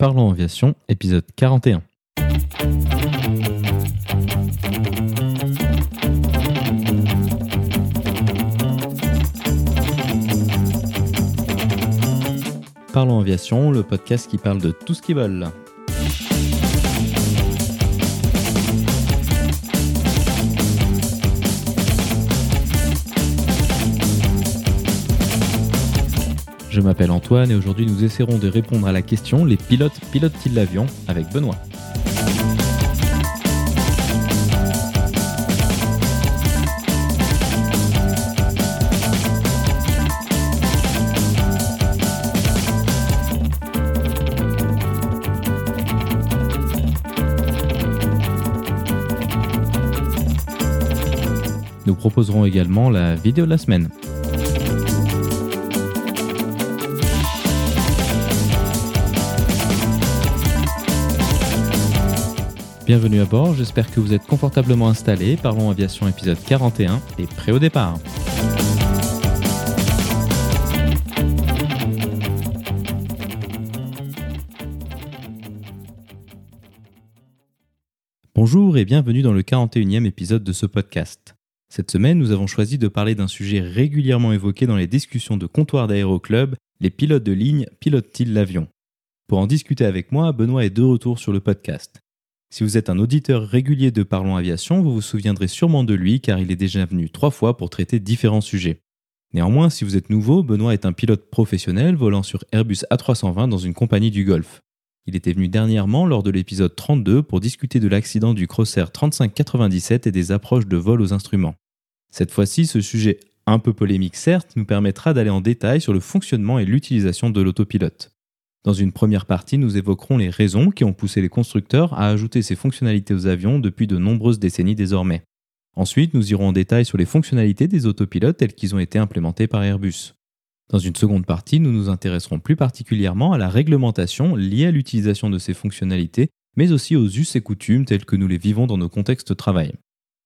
Parlons Aviation, épisode 41. Parlons Aviation, le podcast qui parle de tout ce qui vole. Je m'appelle Antoine et aujourd'hui nous essaierons de répondre à la question les pilotes pilotent-ils l'avion avec Benoît? Nous proposerons également la vidéo de la semaine. Bienvenue à bord, j'espère que vous êtes confortablement installés. Parlons Aviation épisode 41 et prêt au départ. Bonjour et bienvenue dans le 41e épisode de ce podcast. Cette semaine, nous avons choisi de parler d'un sujet régulièrement évoqué dans les discussions de comptoir d'aéroclub, les pilotes de ligne pilotent-ils l'avion? Pour en discuter avec moi, Benoît est de retour sur le podcast. Si vous êtes un auditeur régulier de Parlons Aviation, vous vous souviendrez sûrement de lui car il est déjà venu trois fois pour traiter différents sujets. Néanmoins, si vous êtes nouveau, Benoît est un pilote professionnel volant sur Airbus A320 dans une compagnie du Golfe. Il était venu dernièrement lors de l'épisode 32 pour discuter de l'accident du Crossair 3597 et des approches de vol aux instruments. Cette fois-ci, ce sujet un peu polémique certes nous permettra d'aller en détail sur le fonctionnement et l'utilisation de l'autopilote. Dans une première partie, nous évoquerons les raisons qui ont poussé les constructeurs à ajouter ces fonctionnalités aux avions depuis de nombreuses décennies désormais. Ensuite, nous irons en détail sur les fonctionnalités des autopilotes telles qu'ils ont été implémentés par Airbus. Dans une seconde partie, nous nous intéresserons plus particulièrement à la réglementation liée à l'utilisation de ces fonctionnalités, mais aussi aux us et coutumes tels que nous les vivons dans nos contextes de travail.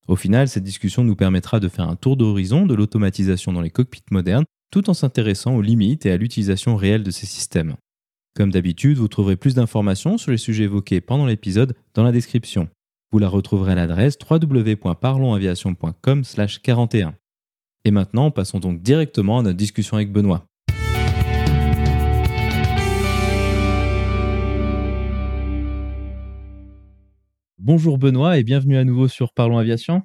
Au final, cette discussion nous permettra de faire un tour d'horizon de l'automatisation dans les cockpits modernes, tout en s'intéressant aux limites et à l'utilisation réelle de ces systèmes. Comme d'habitude, vous trouverez plus d'informations sur les sujets évoqués pendant l'épisode dans la description. Vous la retrouverez à l'adresse www.parlonsaviation.com/41. Et maintenant, passons donc directement à notre discussion avec Benoît. Bonjour Benoît et bienvenue à nouveau sur Parlons Aviation.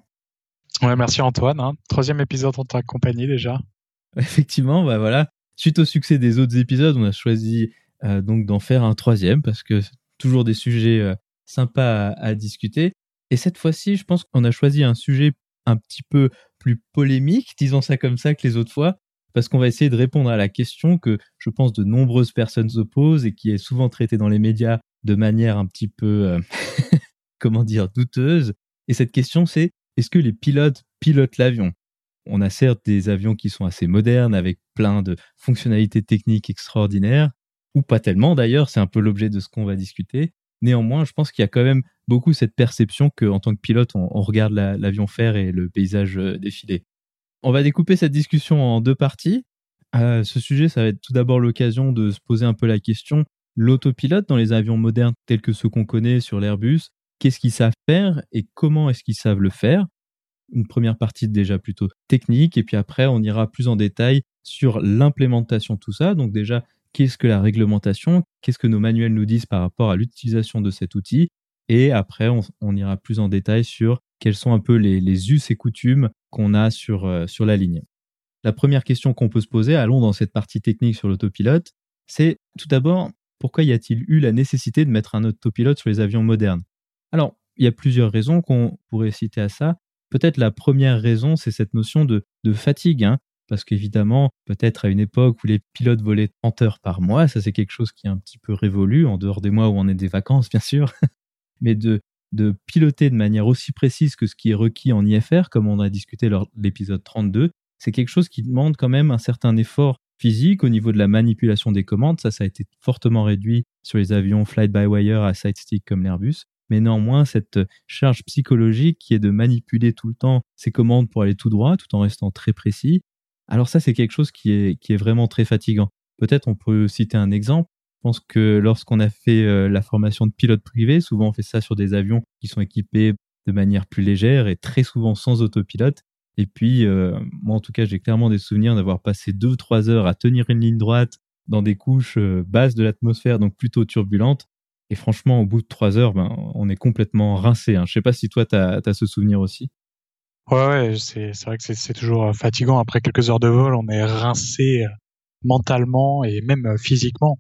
Ouais, merci Antoine. Hein. Troisième épisode en ta compagnie déjà. Effectivement, bah voilà. Suite au succès des autres épisodes, on a choisi donc d'en faire un troisième parce que toujours des sujets euh, sympas à, discuter. Et cette fois-ci, je pense qu'on a choisi un sujet un petit peu plus polémique, disons ça comme ça, que les autres fois, parce qu'on va essayer de répondre à la question que je pense de nombreuses personnes se posent et qui est souvent traitée dans les médias de manière un petit peu, euh, comment dire, douteuse. Et cette question, c'est est-ce que les pilotes pilotent l'avion? On a certes des avions qui sont assez modernes avec plein de fonctionnalités techniques extraordinaires, ou pas tellement d'ailleurs, c'est un peu l'objet de ce qu'on va discuter. Néanmoins, je pense qu'il y a quand même beaucoup cette perception qu'en tant que pilote, on, regarde l'avion faire et le paysage euh, défiler. On va découper cette discussion en deux parties. Euh, ce sujet, ça va être tout d'abord l'occasion de se poser un peu la question l'autopilote dans les avions modernes tels que ceux qu'on connaît sur l'Airbus, qu'est-ce qu'ils savent faire et comment est-ce qu'ils savent le faire? Une première partie déjà plutôt technique et puis après on ira plus en détail sur l'implémentation de tout ça. Donc déjà qu'est-ce que la réglementation, qu'est-ce que nos manuels nous disent par rapport à l'utilisation de cet outil. Et après, on, ira plus en détail sur quels sont un peu les, us et coutumes qu'on a sur, euh, sur la ligne. La première question qu'on peut se poser, allons dans cette partie technique sur l'autopilote, c'est tout d'abord, pourquoi y a-t-il eu la nécessité de mettre un autopilote sur les avions modernes? Alors, il y a plusieurs raisons qu'on pourrait citer à ça. Peut-être la première raison, c'est cette notion de, fatigue. Hein parce qu'évidemment, peut-être à une époque où les pilotes volaient 30 heures par mois, ça c'est quelque chose qui est un petit peu révolu, en dehors des mois où on est des vacances, bien sûr, mais de, piloter de manière aussi précise que ce qui est requis en IFR, comme on a discuté lors de l'épisode 32, c'est quelque chose qui demande quand même un certain effort physique au niveau de la manipulation des commandes. Ça, ça a été fortement réduit sur les avions flight-by-wire à side stick comme l'Airbus. Mais néanmoins, cette charge psychologique qui est de manipuler tout le temps ces commandes pour aller tout droit, tout en restant très précis, alors ça, c'est quelque chose qui est, qui est vraiment très fatigant. Peut-être on peut citer un exemple. Je pense que lorsqu'on a fait euh, la formation de pilote privé, souvent on fait ça sur des avions qui sont équipés de manière plus légère et très souvent sans autopilote. Et puis, euh, moi en tout cas, j'ai clairement des souvenirs d'avoir passé deux trois heures à tenir une ligne droite dans des couches euh, basses de l'atmosphère, donc plutôt turbulentes. Et franchement, au bout de trois heures, ben, on est complètement rincé. Hein. Je sais pas si toi, tu as, ce souvenir aussi. Ouais, ouais c'est vrai que c'est toujours fatigant. Après quelques heures de vol, on est rincé mentalement et même physiquement.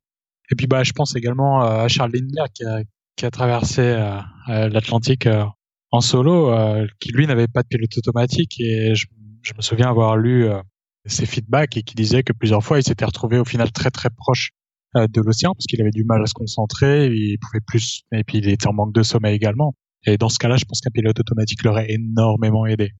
Et puis bah, je pense également à Charles Lindner qui a, qui a traversé euh, euh, l'Atlantique euh, en solo, qui lui n'avait pas de pilote automatique. Et je, je me souviens avoir lu ses feedbacks et qui disait que plusieurs fois il s'était retrouvé au final très très proche de l'océan parce qu'il avait du mal à se concentrer, il pouvait plus, et puis il était en manque de sommeil également. Et dans ce cas-là, je pense qu'un pilote automatique l'aurait énormément aidé.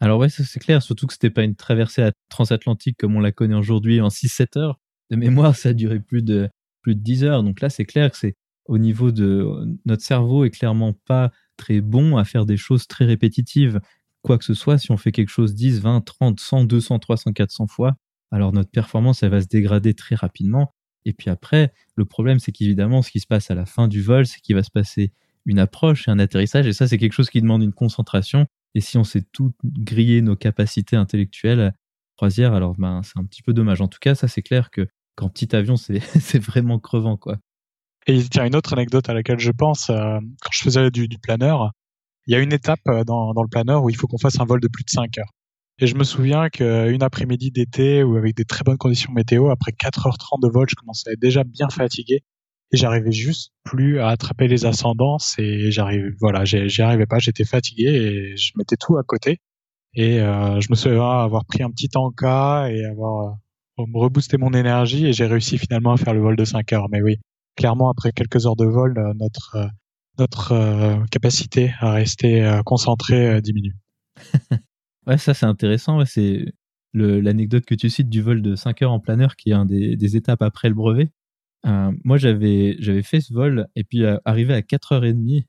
Alors ouais, ça c'est clair, surtout que c'était pas une traversée transatlantique comme on la connaît aujourd'hui en 6-7 heures. De mémoire, ça a duré plus de plus de 10 heures. Donc là, c'est clair que c'est au niveau de notre cerveau est clairement pas très bon à faire des choses très répétitives. Quoi que ce soit, si on fait quelque chose 10, 20, 30, 100, 200, 300, 400 fois, alors notre performance, elle va se dégrader très rapidement. Et puis après, le problème, c'est qu'évidemment, ce qui se passe à la fin du vol, c'est qu'il va se passer une approche et un atterrissage. Et ça, c'est quelque chose qui demande une concentration. Et si on sait tout griller nos capacités intellectuelles croisière, alors ben, c'est un petit peu dommage. En tout cas, ça, c'est clair que qu'en petit avion, c'est vraiment crevant, quoi. Et il y a une autre anecdote à laquelle je pense, euh, quand je faisais du, planeur, il y a une étape euh, dans, dans le planeur où il faut qu'on fasse un vol de plus de 5 heures. Et je me souviens qu'une après-midi d'été ou avec des très bonnes conditions météo, après 4h30 de vol, je commençais déjà bien fatigué et j'arrivais juste plus à attraper les ascendances et j'arrivais, voilà, j'y arrivais pas, j'étais fatigué et je mettais tout à côté. Et euh, je me souviens avoir pris un petit cas et avoir me rebooster mon énergie et j'ai réussi finalement à faire le vol de 5 heures. Mais oui, clairement, après quelques heures de vol, euh, notre, euh, notre euh, capacité à rester concentré diminue. ouais, ça c'est intéressant. c'est l'anecdote que tu cites du vol de 5 heures en planeur qui est un des étapes après le brevet. Moi, j'avais, j'avais fait ce vol et puis arrivé à 4h30,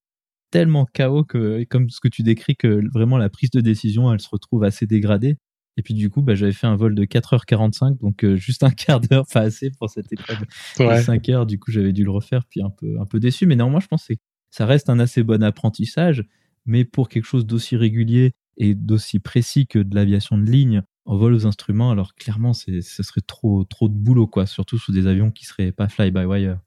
tellement chaos que, comme ce que tu décris, que vraiment la prise de décision, elle se retrouve assez dégradée. Et puis du coup, bah, j'avais fait un vol de 4h45, donc euh, juste un quart d'heure, pas assez pour cette épreuve de 5 heures. Du coup, j'avais dû le refaire, puis un peu, un peu déçu. Mais néanmoins, je pense que ça reste un assez bon apprentissage. Mais pour quelque chose d'aussi régulier et d'aussi précis que de l'aviation de ligne en vol aux instruments, alors clairement, ce serait trop, trop de boulot, quoi. Surtout sur des avions qui seraient pas fly-by-wire.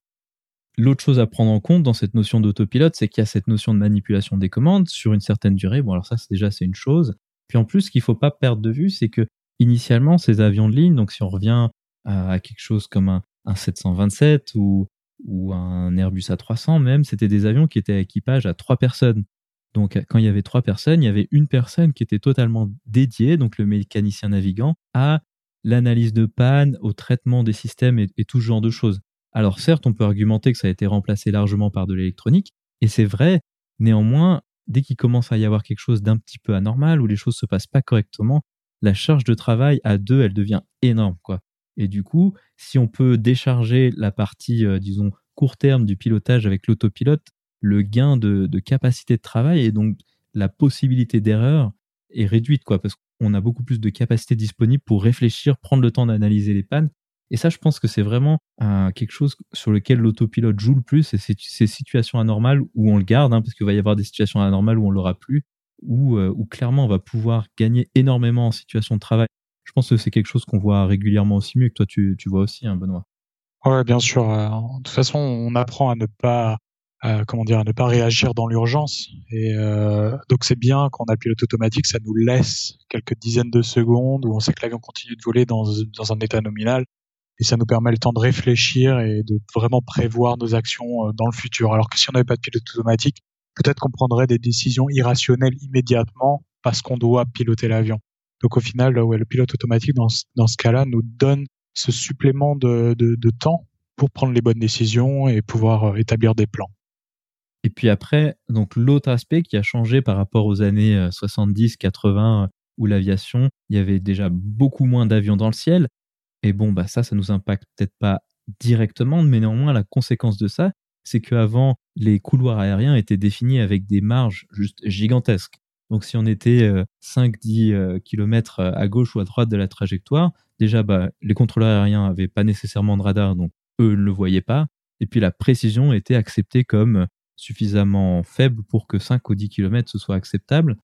L'autre chose à prendre en compte dans cette notion d'autopilote, c'est qu'il y a cette notion de manipulation des commandes sur une certaine durée. Bon, alors ça, c'est déjà, c'est une chose. Puis en plus, ce qu'il faut pas perdre de vue, c'est que initialement, ces avions de ligne, donc si on revient à, quelque chose comme un, 727 ou, ou un Airbus A300 même, c'était des avions qui étaient à équipage à trois personnes. Donc quand il y avait trois personnes, il y avait une personne qui était totalement dédiée, donc le mécanicien navigant, à l'analyse de panne, au traitement des systèmes et, tout ce genre de choses. Alors certes, on peut argumenter que ça a été remplacé largement par de l'électronique, et c'est vrai, néanmoins, dès qu'il commence à y avoir quelque chose d'un petit peu anormal ou les choses se passent pas correctement, la charge de travail à deux, elle devient énorme, quoi. Et du coup, si on peut décharger la partie, euh, disons, court terme du pilotage avec l'autopilote, le gain de, capacité de travail et donc la possibilité d'erreur est réduite, quoi, parce qu'on a beaucoup plus de capacité disponible pour réfléchir, prendre le temps d'analyser les pannes et ça, je pense que c'est vraiment quelque chose sur lequel l'autopilote joue le plus, et c'est ces situations anormales où on le garde, hein, parce qu'il va y avoir des situations anormales où on l'aura plus, où, euh, où clairement on va pouvoir gagner énormément en situation de travail. Je pense que c'est quelque chose qu'on voit régulièrement aussi mieux que toi tu, vois aussi, hein, Benoît. Ouais, bien sûr. Euh, de toute façon, on apprend à ne pas, comment dire, à ne pas réagir dans l'urgence. Et donc c'est bien quand on a pilote automatique, ça nous laisse quelques dizaines de secondes où on sait que l'avion continue de voler dans, dans un état nominal et ça nous permet le temps de réfléchir et de vraiment prévoir nos actions euh, dans le futur. Alors que si on n'avait pas de pilote automatique, peut-être qu'on prendrait des décisions irrationnelles immédiatement parce qu'on doit piloter l'avion. Donc au final, ouais, le pilote automatique dans ce, dans ce cas-là nous donne ce supplément de, de, de, temps pour prendre les bonnes décisions et pouvoir euh, établir des plans. Et puis après, donc l'autre aspect qui a changé par rapport aux années 70, euh, 80 où l'aviation, il y avait déjà beaucoup moins d'avions dans le ciel, et bon, bah ça, ça nous impacte peut-être pas directement, mais néanmoins, la conséquence de ça, c'est qu'avant, les couloirs aériens étaient définis avec des marges juste gigantesques. Donc si on était 5-10 euh, km euh, à gauche ou à droite de la trajectoire, déjà, bah, les contrôleurs aériens n'avaient pas nécessairement de radar, donc eux ne le voyaient pas. Et puis la précision était acceptée comme suffisamment faible pour que 5 ou 10 km ce soit acceptable.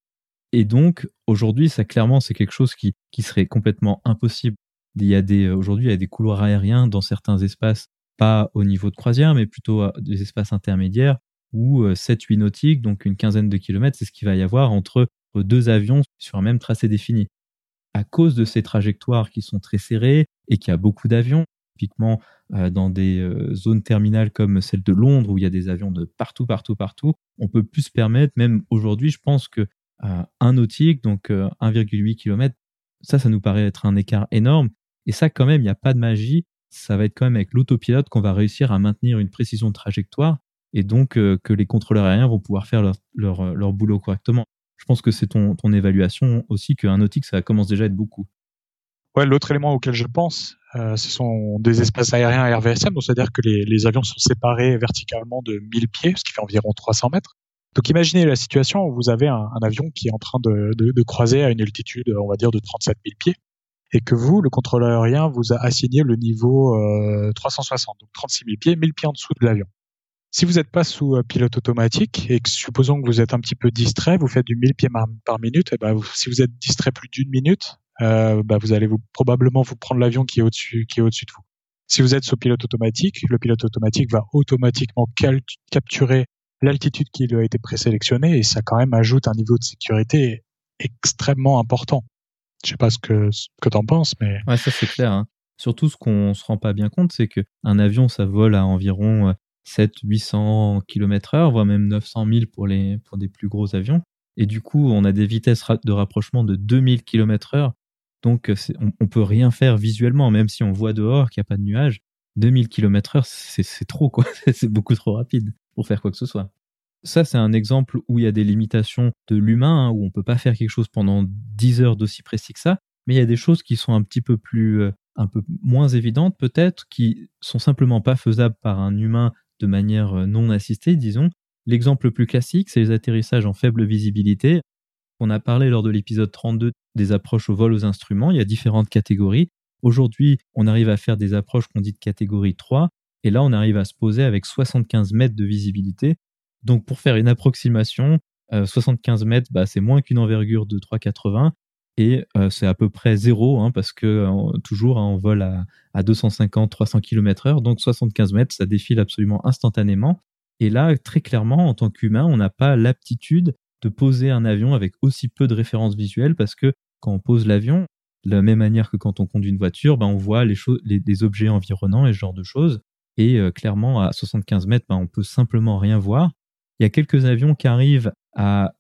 Et donc, aujourd'hui, ça clairement, c'est quelque chose qui, qui serait complètement impossible. Il y a des, aujourd'hui, il y a des couloirs aériens dans certains espaces, pas au niveau de croisière, mais plutôt des espaces intermédiaires où 7-8 nautiques, donc une quinzaine de kilomètres, c'est ce qu'il va y avoir entre deux avions sur un même tracé défini. À cause de ces trajectoires qui sont très serrées et qu'il y a beaucoup d'avions, typiquement dans des zones terminales comme celle de Londres où il y a des avions de partout, partout, partout, on peut plus se permettre, même aujourd'hui, je pense que un nautique, donc 1,8 km, ça, ça nous paraît être un écart énorme. Et ça, quand même, il n'y a pas de magie. Ça va être quand même avec l'autopilote qu'on va réussir à maintenir une précision de trajectoire et donc que les contrôleurs aériens vont pouvoir faire leur, leur, leur boulot correctement je pense que c'est ton, ton évaluation aussi qu'un nautique, ça commence déjà à être beaucoup. Ouais, l'autre élément auquel je pense, euh, ce sont des espaces aériens à RVSM, donc c'est-à-dire que les, les, avions sont séparés verticalement de 1000 pieds, ce qui fait environ 300 mètres. Donc imaginez la situation où vous avez un, un avion qui est en train de, de, de, croiser à une altitude, on va dire, de 37 000 pieds, et que vous, le contrôleur aérien, vous a assigné le niveau euh, 360, donc 36 000 pieds, 1000 pieds en dessous de l'avion. Si vous n'êtes pas sous euh, pilote automatique et que supposons que vous êtes un petit peu distrait, vous faites du 1000 pieds par, minute, et ben si vous êtes distrait plus d'une minute, bah vous allez vous, probablement vous prendre l'avion qui est au-dessus qui est au-dessus de vous. Si vous êtes sous pilote automatique, le pilote automatique va automatiquement capturer l'altitude qui lui a été présélectionnée et ça quand même ajoute un niveau de sécurité extrêmement important. Je sais pas ce que ce que t'en penses, mais ouais, ça c'est clair. Hein. Surtout, ce qu'on se rend pas bien compte, c'est que un avion, ça vole à environ 7 800 km heure, voire même 900 000 pour, les, pour des plus gros avions. Et du coup, on a des vitesses de rapprochement de 2000 km heure. Donc, on, on peut rien faire visuellement, même si on voit dehors qu'il n'y a pas de nuages. 2000 km heure, c'est trop, quoi. c'est beaucoup trop rapide pour faire quoi que ce soit. Ça, c'est un exemple où il y a des limitations de l'humain, hein, où on peut pas faire quelque chose pendant 10 heures d'aussi précis que ça. Mais il y a des choses qui sont un petit peu plus, euh, un peu moins évidentes, peut-être, qui sont simplement pas faisables par un humain de manière euh, non assistée, disons. L'exemple le plus classique, c'est les atterrissages en faible visibilité. On a parlé lors de l'épisode 32 des approches au vol aux instruments. Il y a différentes catégories. Aujourd'hui, on arrive à faire des approches qu'on dit de catégorie 3. Et là, on arrive à se poser avec 75 mètres de visibilité. Donc, pour faire une approximation, 75 euh, mètres, bah, c'est moins qu'une envergure de 3,80 et euh, c'est à peu près zéro hein, parce que euh, toujours hein, on vole à, à 250-300 km/h, donc 75 mètres, ça défile absolument instantanément. Et là, très clairement, en tant qu'humain, on n'a pas l'aptitude de poser un avion avec aussi peu de références visuelles parce que quand on pose l'avion, de la même manière que quand on conduit une voiture, ben, on voit les, les, objets environnants et ce genre de choses. Et euh, clairement, à 75 mètres, ben, on peut simplement rien voir. Il y a quelques avions qui arrivent à,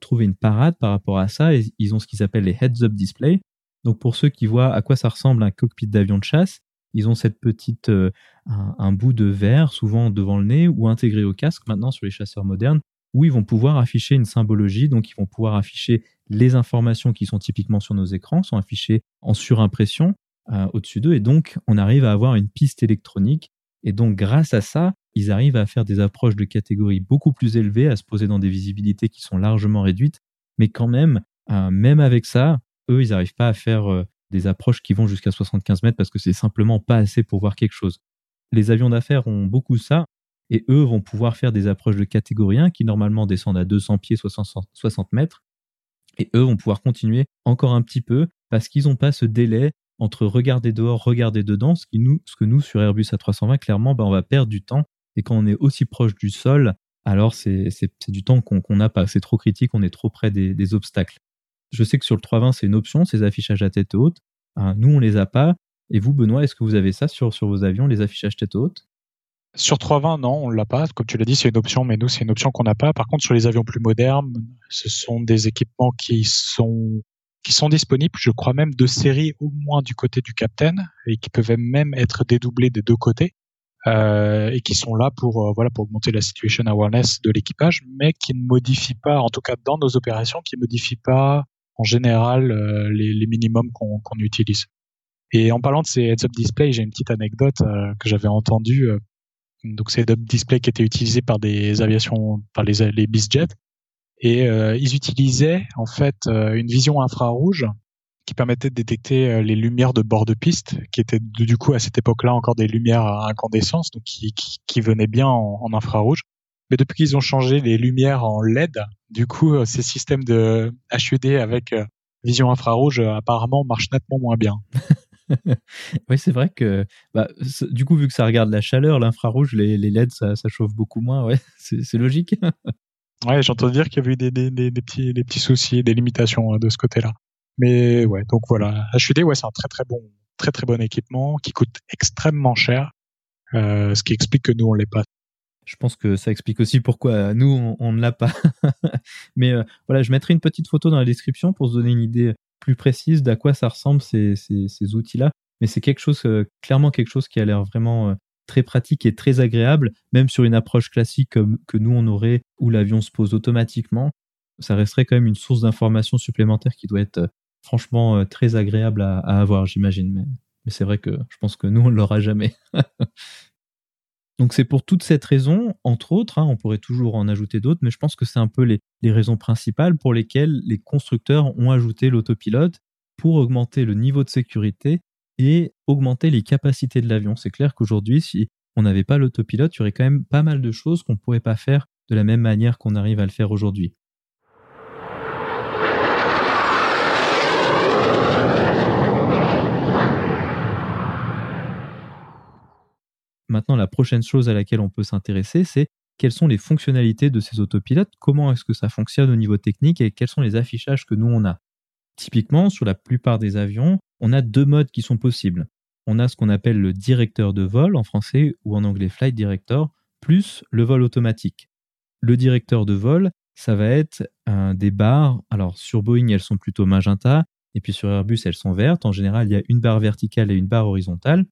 trouver une parade par rapport à ça. Et ils ont ce qu'ils appellent les heads-up display. Donc pour ceux qui voient à quoi ça ressemble un cockpit d'avion de chasse, ils ont cette petite euh, un, bout de verre souvent devant le nez ou intégré au casque maintenant sur les chasseurs modernes où ils vont pouvoir afficher une symbologie. Donc ils vont pouvoir afficher les informations qui sont typiquement sur nos écrans sont affichées en surimpression euh, au-dessus d'eux et donc on arrive à avoir une piste électronique et donc grâce à ça ils arrivent à faire des approches de catégories beaucoup plus élevées, à se poser dans des visibilités qui sont largement réduites. Mais quand même, euh, même avec ça, eux, ils n'arrivent pas à faire euh, des approches qui vont jusqu'à 75 mètres parce que c'est simplement pas assez pour voir quelque chose. Les avions d'affaires ont beaucoup ça et eux vont pouvoir faire des approches de catégorie 1 qui normalement descendent à 200 pieds, 60 mètres. Et eux vont pouvoir continuer encore un petit peu parce qu'ils n'ont pas ce délai entre regarder dehors, regarder dedans, ce, que nous, sur Airbus A320, clairement, bah, on va perdre du temps et quand on est aussi proche du sol, alors c'est du temps qu'on n'a pas. C'est trop critique, on est trop près des, obstacles. Je sais que sur le 320, c'est une option, ces affichages à tête haute. Hein, nous, on les a pas. Et vous, Benoît, est-ce que vous avez ça sur vos avions, les affichages tête haute? Sur 320, non, on l'a pas. Comme tu l'as dit, c'est une option, mais nous, c'est une option qu'on n'a pas. Par contre, sur les avions plus modernes, ce sont des équipements qui sont qui sont disponibles, je crois même de série au moins du côté du capitaine et qui peuvent même être dédoublés des deux côtés euh, et qui sont là pour euh, voilà pour augmenter la situation awareness de l'équipage, mais qui ne modifient pas, en tout cas dans nos opérations, qui modifient pas en général euh, les, minimums qu'on utilise. Et en parlant de ces heads-up display, j'ai une petite anecdote que j'avais entendue. Donc c'est display qui étaient utilisés par des aviations, par les, les et ils utilisaient en fait une vision infrarouge qui permettait de détecter euh, les lumières de bord de piste, qui étaient du coup à cette époque-là encore des lumières à incandescence, donc qui, qui, venaient bien en, infrarouge. Mais depuis qu'ils ont changé les lumières en LED, du coup, euh, ces systèmes de HUD avec euh, vision infrarouge apparemment marchent nettement moins bien. oui, c'est vrai que bah, du coup, vu que ça regarde la chaleur, l'infrarouge, les, les, LED, ça, ça, chauffe beaucoup moins. Ouais, c'est logique. ouais, j'entends dire qu'il y a eu des, des, des, petits, des petits soucis, des limitations de ce côté-là. Mais ouais, donc voilà, HUD, ouais, c'est un très très bon, très très bon équipement qui coûte extrêmement cher, euh, ce qui explique que nous on l'est pas. Je pense que ça explique aussi pourquoi nous on, ne l'a pas. Mais euh, voilà, je mettrai une petite photo dans la description pour se donner une idée plus précise d'à quoi ça ressemble ces, ces, outils-là. Mais c'est quelque chose, euh, clairement quelque chose qui a l'air vraiment très pratique et très agréable, même sur une approche classique que nous on aurait où l'avion se pose automatiquement. Ça resterait quand même une source d'information supplémentaire qui doit être franchement euh, très agréable à, avoir, j'imagine. Mais, c'est vrai que je pense que nous, on l'aura jamais. Donc c'est pour toute cette raison, entre autres, hein, on pourrait toujours en ajouter d'autres, mais je pense que c'est un peu les, raisons principales pour lesquelles les constructeurs ont ajouté l'autopilote pour augmenter le niveau de sécurité et augmenter les capacités de l'avion. C'est clair qu'aujourd'hui, si on n'avait pas l'autopilote, il y aurait quand même pas mal de choses qu'on ne pourrait pas faire de la même manière qu'on arrive à le faire aujourd'hui. Maintenant, la prochaine chose à laquelle on peut s'intéresser, c'est quelles sont les fonctionnalités de ces autopilotes, comment est-ce que ça fonctionne au niveau technique et quels sont les affichages que nous on a. Typiquement, sur la plupart des avions, on a deux modes qui sont possibles. On a ce qu'on appelle le directeur de vol en français ou en anglais flight director, plus le vol automatique. Le directeur de vol, ça va être des barres. Alors sur Boeing, elles sont plutôt magenta, et puis sur Airbus, elles sont vertes. En général, il y a une barre verticale et une barre horizontale.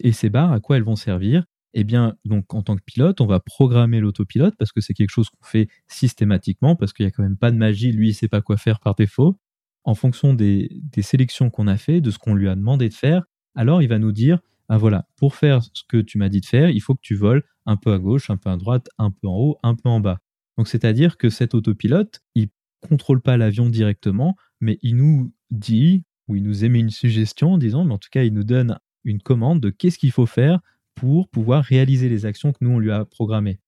Et ces barres, à quoi elles vont servir? Eh bien, donc en tant que pilote, on va programmer l'autopilote parce que c'est quelque chose qu'on fait systématiquement parce qu'il n'y a quand même pas de magie, lui, il sait pas quoi faire par défaut. En fonction des, sélections qu'on a fait, de ce qu'on lui a demandé de faire, alors il va nous dire ah voilà, pour faire ce que tu m'as dit de faire, il faut que tu voles un peu à gauche, un peu à droite, un peu en haut, un peu en bas. Donc c'est-à-dire que cet autopilote, il contrôle pas l'avion directement, mais il nous dit ou il nous émet une suggestion, disons, mais en tout cas il nous donne une commande de qu'est-ce qu'il faut faire pour pouvoir réaliser les actions que nous, on lui a programmées.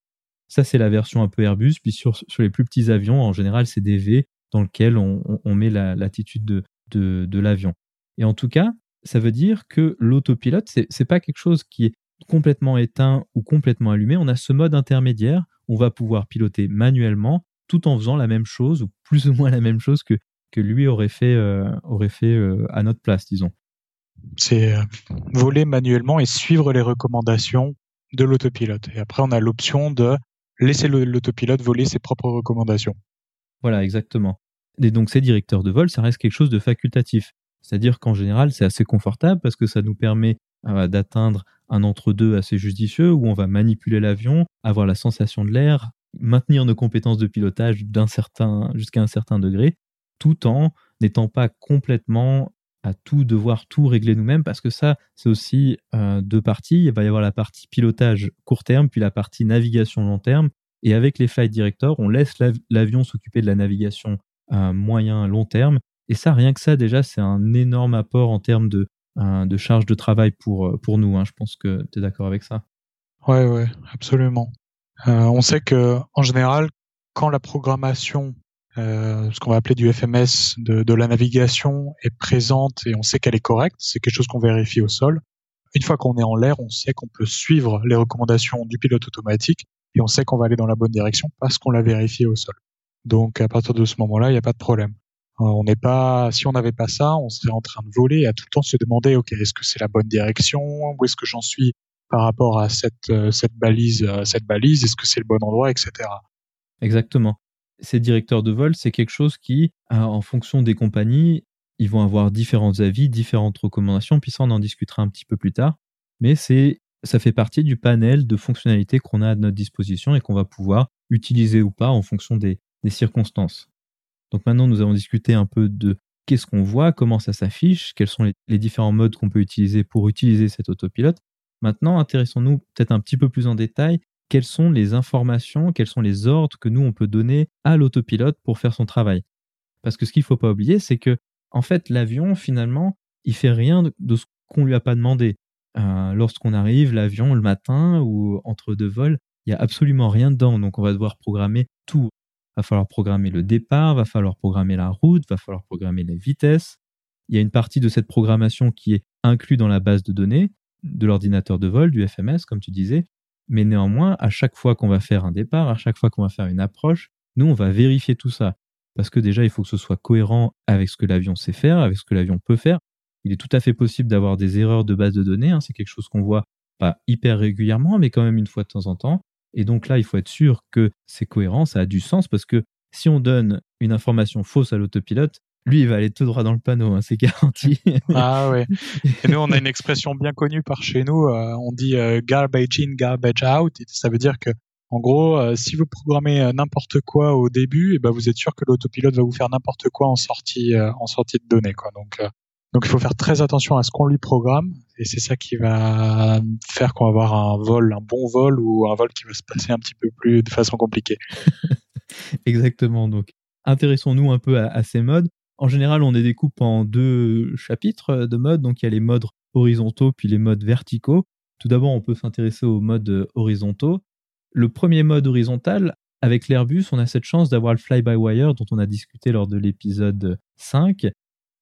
Ça, c'est la version un peu Airbus. Puis sur, sur les plus petits avions, en général, c'est des V dans lesquels on, on met l'attitude de, de, de l'avion. Et en tout cas, ça veut dire que l'autopilote, c'est n'est pas quelque chose qui est complètement éteint ou complètement allumé. On a ce mode intermédiaire. On va pouvoir piloter manuellement tout en faisant la même chose ou plus ou moins la même chose que, que lui aurait fait, euh, aurait fait euh, à notre place, disons c'est euh, voler manuellement et suivre les recommandations de l'autopilote. Et après, on a l'option de laisser l'autopilote voler ses propres recommandations. Voilà, exactement. Et donc, ces directeurs de vol, ça reste quelque chose de facultatif. C'est-à-dire qu'en général, c'est assez confortable parce que ça nous permet euh, d'atteindre un entre-deux assez judicieux où on va manipuler l'avion, avoir la sensation de l'air, maintenir nos compétences de pilotage d'un certain, jusqu'à un certain degré, tout en n'étant pas complètement tout devoir tout régler nous-mêmes parce que ça, c'est aussi euh, deux parties. Il va y avoir la partie pilotage court terme, puis la partie navigation long terme. Et avec les flight directors, on laisse l'avion s'occuper de la navigation à moyen long terme. Et ça, rien que ça, déjà, c'est un énorme apport en termes de, euh, de charge de travail pour, euh, pour nous. Hein. Je pense que tu es d'accord avec ça? Ouais, ouais, absolument. on sait que en général, quand la programmation euh, ce qu'on va appeler du FMS de, la navigation est présente et on sait qu'elle est correcte, c'est quelque chose qu'on vérifie au sol. Une fois qu'on est en l'air, on sait qu'on peut suivre les recommandations du pilote automatique et on sait qu'on va aller dans la bonne direction parce qu'on l'a vérifié au sol. Donc à partir de ce moment-là, il n'y a pas de problème. Euh, on n'est pas, si on n'avait pas ça, on serait en train de voler et à tout le temps se demander, ok, est-ce que c'est la bonne direction? Où est-ce que j'en suis par rapport à cette, euh, cette balise, cette balise? Est-ce que c'est le bon endroit, etc. Exactement ces directeurs de vol, c'est quelque chose qui, euh, en fonction des compagnies, ils vont avoir différents avis, différentes recommandations, puis ça on en discutera un petit peu plus tard. Mais c'est, ça fait partie du panel de fonctionnalités qu'on a à notre disposition et qu'on va pouvoir utiliser ou pas en fonction des, circonstances. Donc maintenant nous avons discuté un peu de qu'est-ce qu'on voit, comment ça s'affiche, quels sont les différents modes qu'on peut utiliser pour utiliser cet autopilote. Maintenant, intéressons-nous peut-être un petit peu plus en détail quelles sont les informations, quels sont les ordres que nous, on peut donner à l'autopilote pour faire son travail. Parce que ce qu'il ne faut pas oublier, c'est que En fait, l'avion, finalement, il fait rien de ce qu'on lui a pas demandé. Euh, lorsqu'on arrive, l'avion, le matin ou entre deux vols, il y a absolument rien dedans. Donc, on va devoir programmer tout. Va falloir programmer le départ, va falloir programmer la route, va falloir programmer les vitesses. Il y a une partie de cette programmation qui est inclue dans la base de données de l'ordinateur de vol, du FMS, comme tu disais. Mais néanmoins, à chaque fois qu'on va faire un départ, à chaque fois qu'on va faire une approche, nous, on va vérifier tout ça. Parce que déjà, il faut que ce soit cohérent avec ce que l'avion sait faire, avec ce que l'avion peut faire. Il est tout à fait possible d'avoir des erreurs de base de données. Hein. C'est quelque chose qu'on voit pas hyper régulièrement, mais quand même une fois de temps en temps. Et donc là, il faut être sûr que c'est cohérent, ça a du sens, parce que si on donne une information fausse à l'autopilote, lui, il va aller tout droit dans le panneau, hein, c'est garanti. ah ouais. Et nous, on a une expression bien connue par chez nous. Euh, on dit euh, garbage in, garbage out. ça veut dire que, en gros, euh, si vous programmez n'importe quoi au début, et eh ben vous êtes sûr que l'autopilote va vous faire n'importe quoi en sortie, en sortie de données, quoi. Donc, donc il faut faire très attention à ce qu'on lui programme. Et c'est ça qui va faire qu'on va avoir un vol, un bon vol ou un vol qui va se passer un petit peu plus de façon compliquée. Exactement. Donc, intéressons-nous un peu à ces modes. En général, on les découpe en deux chapitres de mode. Donc, il y a les modes horizontaux puis les modes verticaux. Tout d'abord, on peut s'intéresser aux modes horizontaux. Le premier mode horizontal, avec l'Airbus, on a cette chance d'avoir le fly-by-wire dont on a discuté lors de l'épisode 5.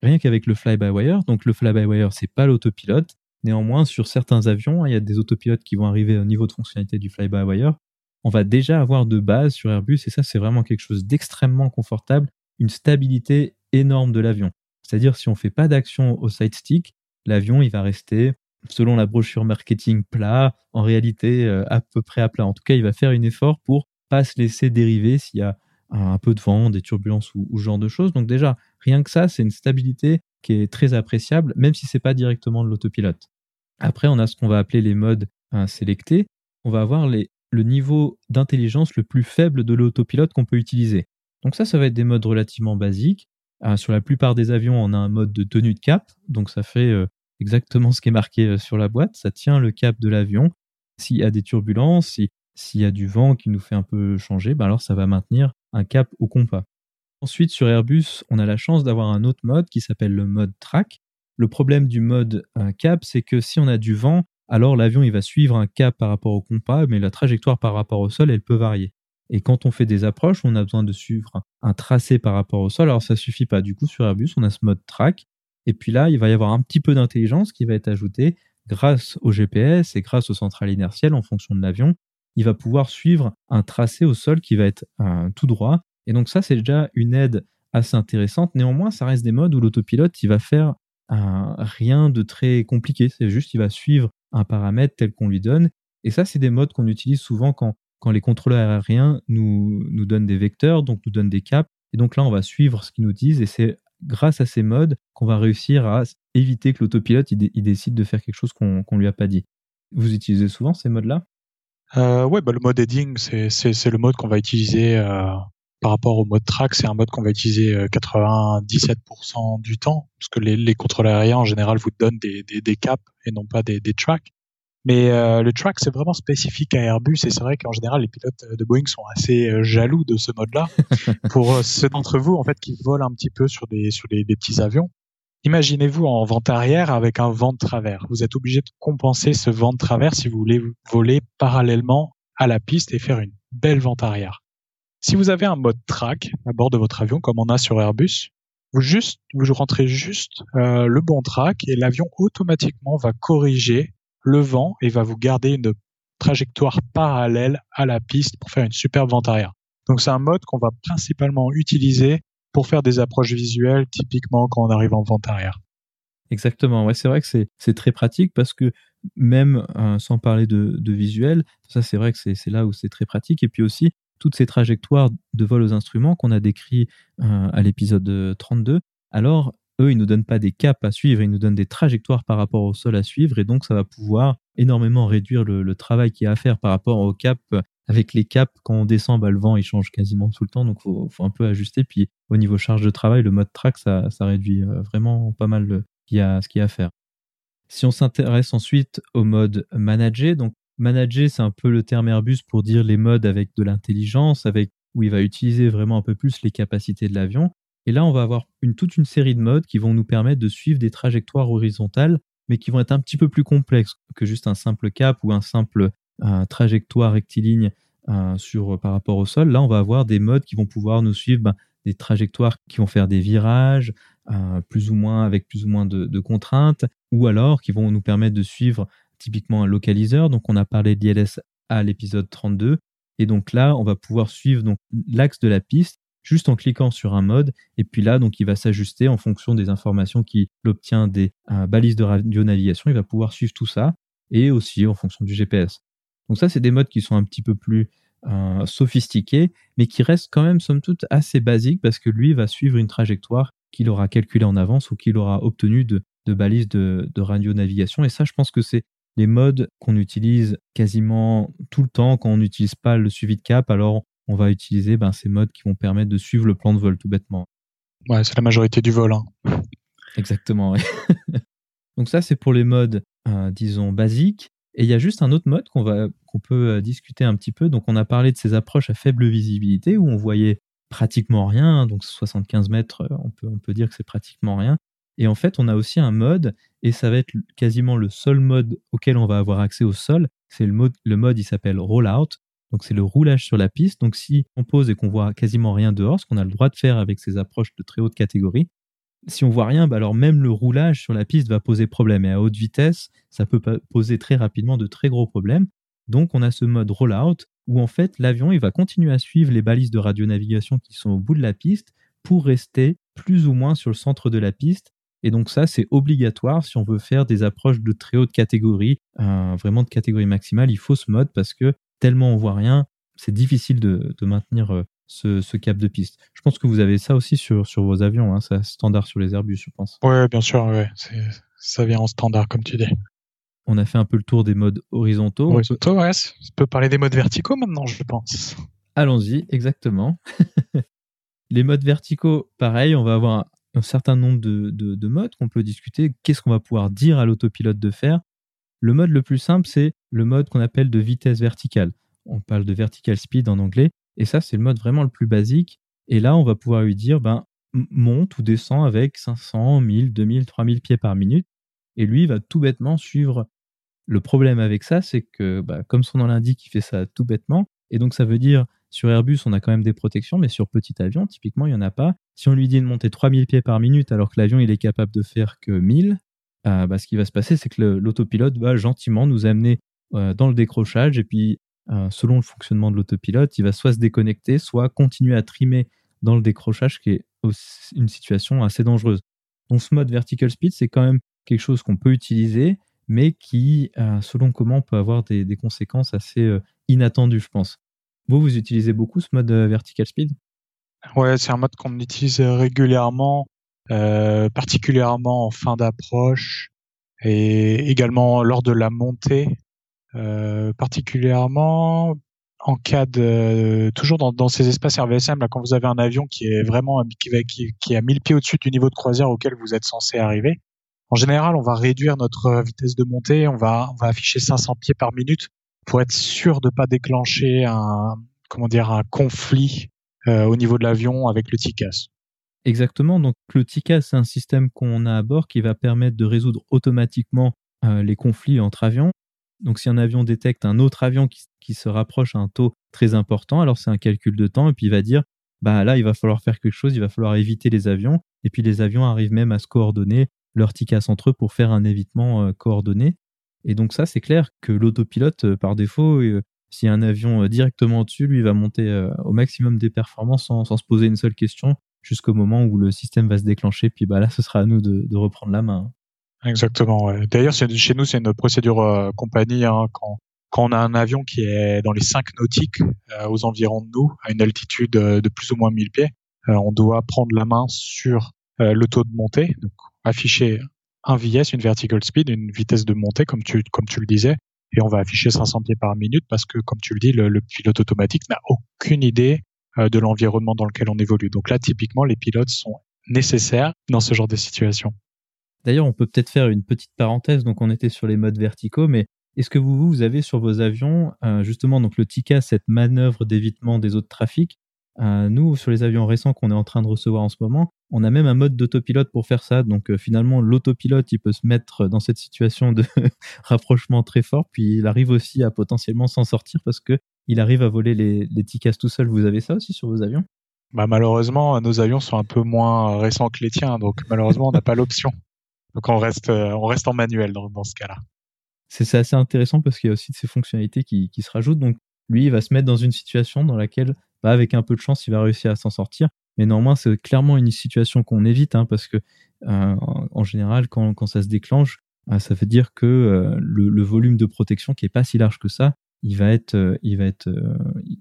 Rien qu'avec le fly-by-wire. Donc, le fly-by-wire, c'est pas l'autopilote. Néanmoins, sur certains avions, il y a des autopilotes qui vont arriver au niveau de fonctionnalité du fly-by-wire. On va déjà avoir de base sur Airbus et ça, c'est vraiment quelque chose d'extrêmement confortable, une stabilité énorme de l'avion. C'est-à-dire, si on ne fait pas d'action au side stick, l'avion, il va rester, selon la brochure marketing, plat, en réalité, euh, à peu près à plat. En tout cas, il va faire un effort pour pas se laisser dériver s'il y a un peu de vent, des turbulences ou, ce genre de choses. Donc déjà, rien que ça, c'est une stabilité qui est très appréciable, même si c'est pas directement de l'autopilote. Après, on a ce qu'on va appeler les modes hein, sélectés. On va avoir le niveau d'intelligence le plus faible de l'autopilote qu'on peut utiliser. Donc ça, ça va être des modes relativement basiques. Ah, sur la plupart des avions, on a un mode de tenue de cap, donc ça fait euh, exactement ce qui est marqué euh, sur la boîte, ça tient le cap de l'avion. S'il y a des turbulences, s'il y a du vent qui nous fait un peu changer, bah alors ça va maintenir un cap au compas. Ensuite, sur Airbus, on a la chance d'avoir un autre mode qui s'appelle le mode track. Le problème du mode euh, cap, c'est que si on a du vent, alors l'avion il va suivre un cap par rapport au compas, mais la trajectoire par rapport au sol, elle peut varier. Et quand on fait des approches, on a besoin de suivre un tracé par rapport au sol. Alors ça suffit pas. Du coup, sur Airbus, on a ce mode track. Et puis là, il va y avoir un petit peu d'intelligence qui va être ajoutée grâce au GPS et grâce aux centrales inertielles en fonction de l'avion. Il va pouvoir suivre un tracé au sol qui va être tout droit. Et donc ça, c'est déjà une aide assez intéressante. Néanmoins, ça reste des modes où l'autopilote, il va faire rien de très compliqué. C'est juste, il va suivre un paramètre tel qu'on lui donne. Et ça, c'est des modes qu'on utilise souvent quand quand les contrôleurs aériens nous, donnent des vecteurs, donc nous donnent des caps. Et donc là, on va suivre ce qu'ils nous disent. Et c'est grâce à ces modes qu'on va réussir à éviter que l'autopilote il, décide de faire quelque chose qu'on ne lui a pas dit. Vous utilisez souvent ces modes-là? Euh, Ouais, bah, le mode heading, c'est le mode qu'on va utiliser euh, par rapport au mode track. C'est un mode qu'on va utiliser 97% euh, du temps, parce que les, contrôleurs aériens, en général, vous donnent des caps et non pas des, des tracks. Mais euh, le track, c'est vraiment spécifique à Airbus et c'est vrai qu'en général, les pilotes de Boeing sont assez euh, jaloux de ce mode-là. Pour euh, ceux d'entre vous, en fait, qui volent un petit peu sur des, sur des, petits avions, imaginez-vous en vente arrière avec un vent de travers. Vous êtes obligé de compenser ce vent de travers si vous voulez voler parallèlement à la piste et faire une belle vente arrière. Si vous avez un mode track à bord de votre avion, comme on a sur Airbus, vous juste, vous rentrez juste le bon track et l'avion automatiquement va corriger le vent et va vous garder une trajectoire parallèle à la piste pour faire une superbe vente arrière. Donc c'est un mode qu'on va principalement utiliser pour faire des approches visuelles, typiquement quand on arrive en vente arrière. Exactement, ouais, c'est vrai que c'est très pratique parce que même euh, sans parler de, visuel, ça c'est vrai que c'est là où c'est très pratique. Et puis aussi, toutes ces trajectoires de vol aux instruments qu'on a décrit euh, à l'épisode 32, alors eux, ils nous donnent pas des caps à suivre, ils nous donnent des trajectoires par rapport au sol à suivre, et donc ça va pouvoir énormément réduire le, travail qu'il y a à faire par rapport au cap. Avec les caps, quand on descend, bah, le vent il change quasiment tout le temps, donc faut, faut un peu ajuster. Puis au niveau charge de travail, le mode track, ça, réduit euh, vraiment pas mal a, ce qu'il y a à faire. Si on s'intéresse ensuite au mode manager, donc manager, c'est un peu le terme Airbus pour dire les modes avec de l'intelligence, avec où il va utiliser vraiment un peu plus les capacités de l'avion. Et là, on va avoir toute une série de modes qui vont nous permettre de suivre des trajectoires horizontales, mais qui vont être un petit peu plus complexes que juste un simple cap ou un simple trajectoire rectiligne sur, par rapport au sol. Là, on va avoir des modes qui vont pouvoir nous suivre ben, des trajectoires qui vont faire des virages, plus ou moins avec plus ou moins de, contraintes, ou alors qui vont nous permettre de suivre typiquement un localiseur. Donc, on a parlé d'ILS à l'épisode 32. Et donc là, on va pouvoir suivre l'axe de la piste juste en cliquant sur un mode. Et puis là, donc, il va s'ajuster en fonction des informations qu'il obtient des balises de radio-navigation. Il va pouvoir suivre tout ça et aussi en fonction du GPS. Donc ça, c'est des modes qui sont un petit peu plus euh, sophistiqués, mais qui restent quand même, somme toute, assez basiques parce que lui va suivre une trajectoire qu'il aura calculée en avance ou qu'il aura obtenue de, balises de, de radio-navigation. Et ça, je pense que c'est les modes qu'on utilise quasiment tout le temps quand on n'utilise pas le suivi de cap. Alors, on va utiliser ben, ces modes qui vont permettre de suivre le plan de vol tout bêtement. Ouais, c'est la majorité du vol. Hein. Exactement. Donc ça, c'est pour les modes, euh, disons, basiques. Et il y a juste un autre mode qu'on va qu'on peut euh, discuter un petit peu. Donc on a parlé de ces approches à faible visibilité où on voyait pratiquement rien. Donc 75 mètres, euh, on peut on peut dire que c'est pratiquement rien. Et en fait, on a aussi un mode et ça va être quasiment le seul mode auquel on va avoir accès au sol. C'est le mode le mode il s'appelle rollout. Donc c'est le roulage sur la piste. Donc si on pose et qu'on voit quasiment rien dehors, ce qu'on a le droit de faire avec ces approches de très haute catégorie, si on voit rien, bah alors même le roulage sur la piste va poser problème. Et à haute vitesse, ça peut poser très rapidement de très gros problèmes. Donc on a ce mode rollout où en fait l'avion il va continuer à suivre les balises de radionavigation qui sont au bout de la piste pour rester plus ou moins sur le centre de la piste. Et donc ça c'est obligatoire si on veut faire des approches de très haute catégorie, euh, vraiment de catégorie maximale. Il faut ce mode parce que tellement on voit rien, c'est difficile de, de maintenir euh, ce, cap de piste. Je pense que vous avez ça aussi sur, sur vos avions, hein, c'est standard sur les Airbus, je pense. Oui, bien sûr, ouais. ça vient en standard, comme tu dis. On a fait un peu le tour des modes horizontaux. Horizontaux, ouais. On peut parler des modes verticaux maintenant, je pense. Allons-y, exactement. les modes verticaux, pareil, on va avoir un, certain nombre de, de modes qu'on peut discuter. Qu'est-ce qu'on va pouvoir dire à l'autopilote de faire? Le mode le plus simple, c'est le mode qu'on appelle de vitesse verticale. On parle de vertical speed en anglais. Et ça, c'est le mode vraiment le plus basique. Et là, on va pouvoir lui dire, ben, monte ou descend avec 500, 1000, 2000, 3000 pieds par minute. Et lui, il va tout bêtement suivre. Le problème avec ça, c'est que, bah, comme son nom l'indique, il fait ça tout bêtement. Et donc, ça veut dire, sur Airbus, on a quand même des protections, mais sur petit avion, typiquement, il n'y en a pas. Si on lui dit de monter 3000 pieds par minute alors que l'avion, il est capable de faire que 1000, euh, bah, ce qui va se passer, c'est que l'autopilote va gentiment nous amener euh, dans le décrochage et puis euh, selon le fonctionnement de l'autopilote, il va soit se déconnecter, soit continuer à trimer dans le décrochage, qui est une situation assez dangereuse. Donc ce mode vertical speed, c'est quand même quelque chose qu'on peut utiliser, mais qui, euh, selon comment, peut avoir des, conséquences assez euh, inattendues, je pense. Vous, vous utilisez beaucoup ce mode vertical speed? Ouais, c'est un mode qu'on utilise régulièrement, particulièrement en fin d'approche et également lors de la montée. Euh, particulièrement en cas de toujours dans, dans, ces espaces RVSM là quand vous avez un avion qui est vraiment qui, qui, qui est à 1000 pieds au-dessus du niveau de croisière auquel vous êtes censé arriver. En général, on va réduire notre vitesse de montée, on va on va afficher 500 pieds par minute pour être sûr de pas déclencher un comment dire un conflit euh, au niveau de l'avion avec le TICAS. Exactement. Donc le TICAS, c'est un système qu'on a à bord qui va permettre de résoudre automatiquement euh, les conflits entre avions. Donc si un avion détecte un autre avion qui, se rapproche à un taux très important, alors c'est un calcul de temps et puis il va dire bah là il va falloir faire quelque chose, il va falloir éviter les avions et puis les avions arrivent même à se coordonner, leur ticasse entre eux pour faire un évitement euh, coordonné. Et donc ça c'est clair que l'autopilote euh, par défaut euh, si y a un avion directement au-dessus, lui va monter au maximum des performances sans, se poser une seule question jusqu'au moment où le système va se déclencher. Puis bah là, ce sera à nous de reprendre la main. Exactement. Ouais. D'ailleurs, chez nous, c'est une procédure euh, compagnie. Hein, quand, quand on a un avion qui est dans les 5 nautiques, euh, aux environs de nous, à une altitude euh, de plus ou moins 1000 pieds, on doit prendre la main sur le taux de montée, afficher un VS, une vertical speed, une vitesse de montée, comme tu, comme tu le disais, et on va afficher 500 pieds par minute parce que, comme tu le dis, le pilote automatique n'a aucune idée de l'environnement dans lequel on évolue. Donc là, typiquement, les pilotes sont nécessaires dans ce genre de situation. D'ailleurs, on peut peut-être faire une petite parenthèse. Donc, on était sur les modes verticaux, mais est-ce que vous, vous avez sur vos avions, euh, justement, donc le TICA, cette manœuvre d'évitement des autres trafics euh, Nous, sur les avions récents qu'on est en train de recevoir en ce moment, On a même un mode d'autopilote pour faire ça. Donc euh, finalement, l'autopilote, il peut se mettre dans cette situation de rapprochement très fort, puis il arrive aussi à potentiellement s'en sortir parce que il arrive à voler les, les TICAS tout seul. Vous avez ça aussi sur vos avions? Bah, Malheureusement, nos avions sont un peu moins récents que les tiens, donc malheureusement, on n'a pas l'option. Donc on reste, euh, on reste en manuel dans, dans ce cas-là. C'est assez intéressant parce qu'il y a aussi de ces fonctionnalités qui, qui se rajoutent. Donc lui, il va se mettre dans une situation dans laquelle, bah, avec un peu de chance, il va réussir à s'en sortir. Mais néanmoins, c'est clairement une situation qu'on évite hein, parce que euh, en, général, quand, quand, ça se déclenche, euh, ça veut dire que euh, le, volume de protection qui est pas si large que ça, il va être, il va être,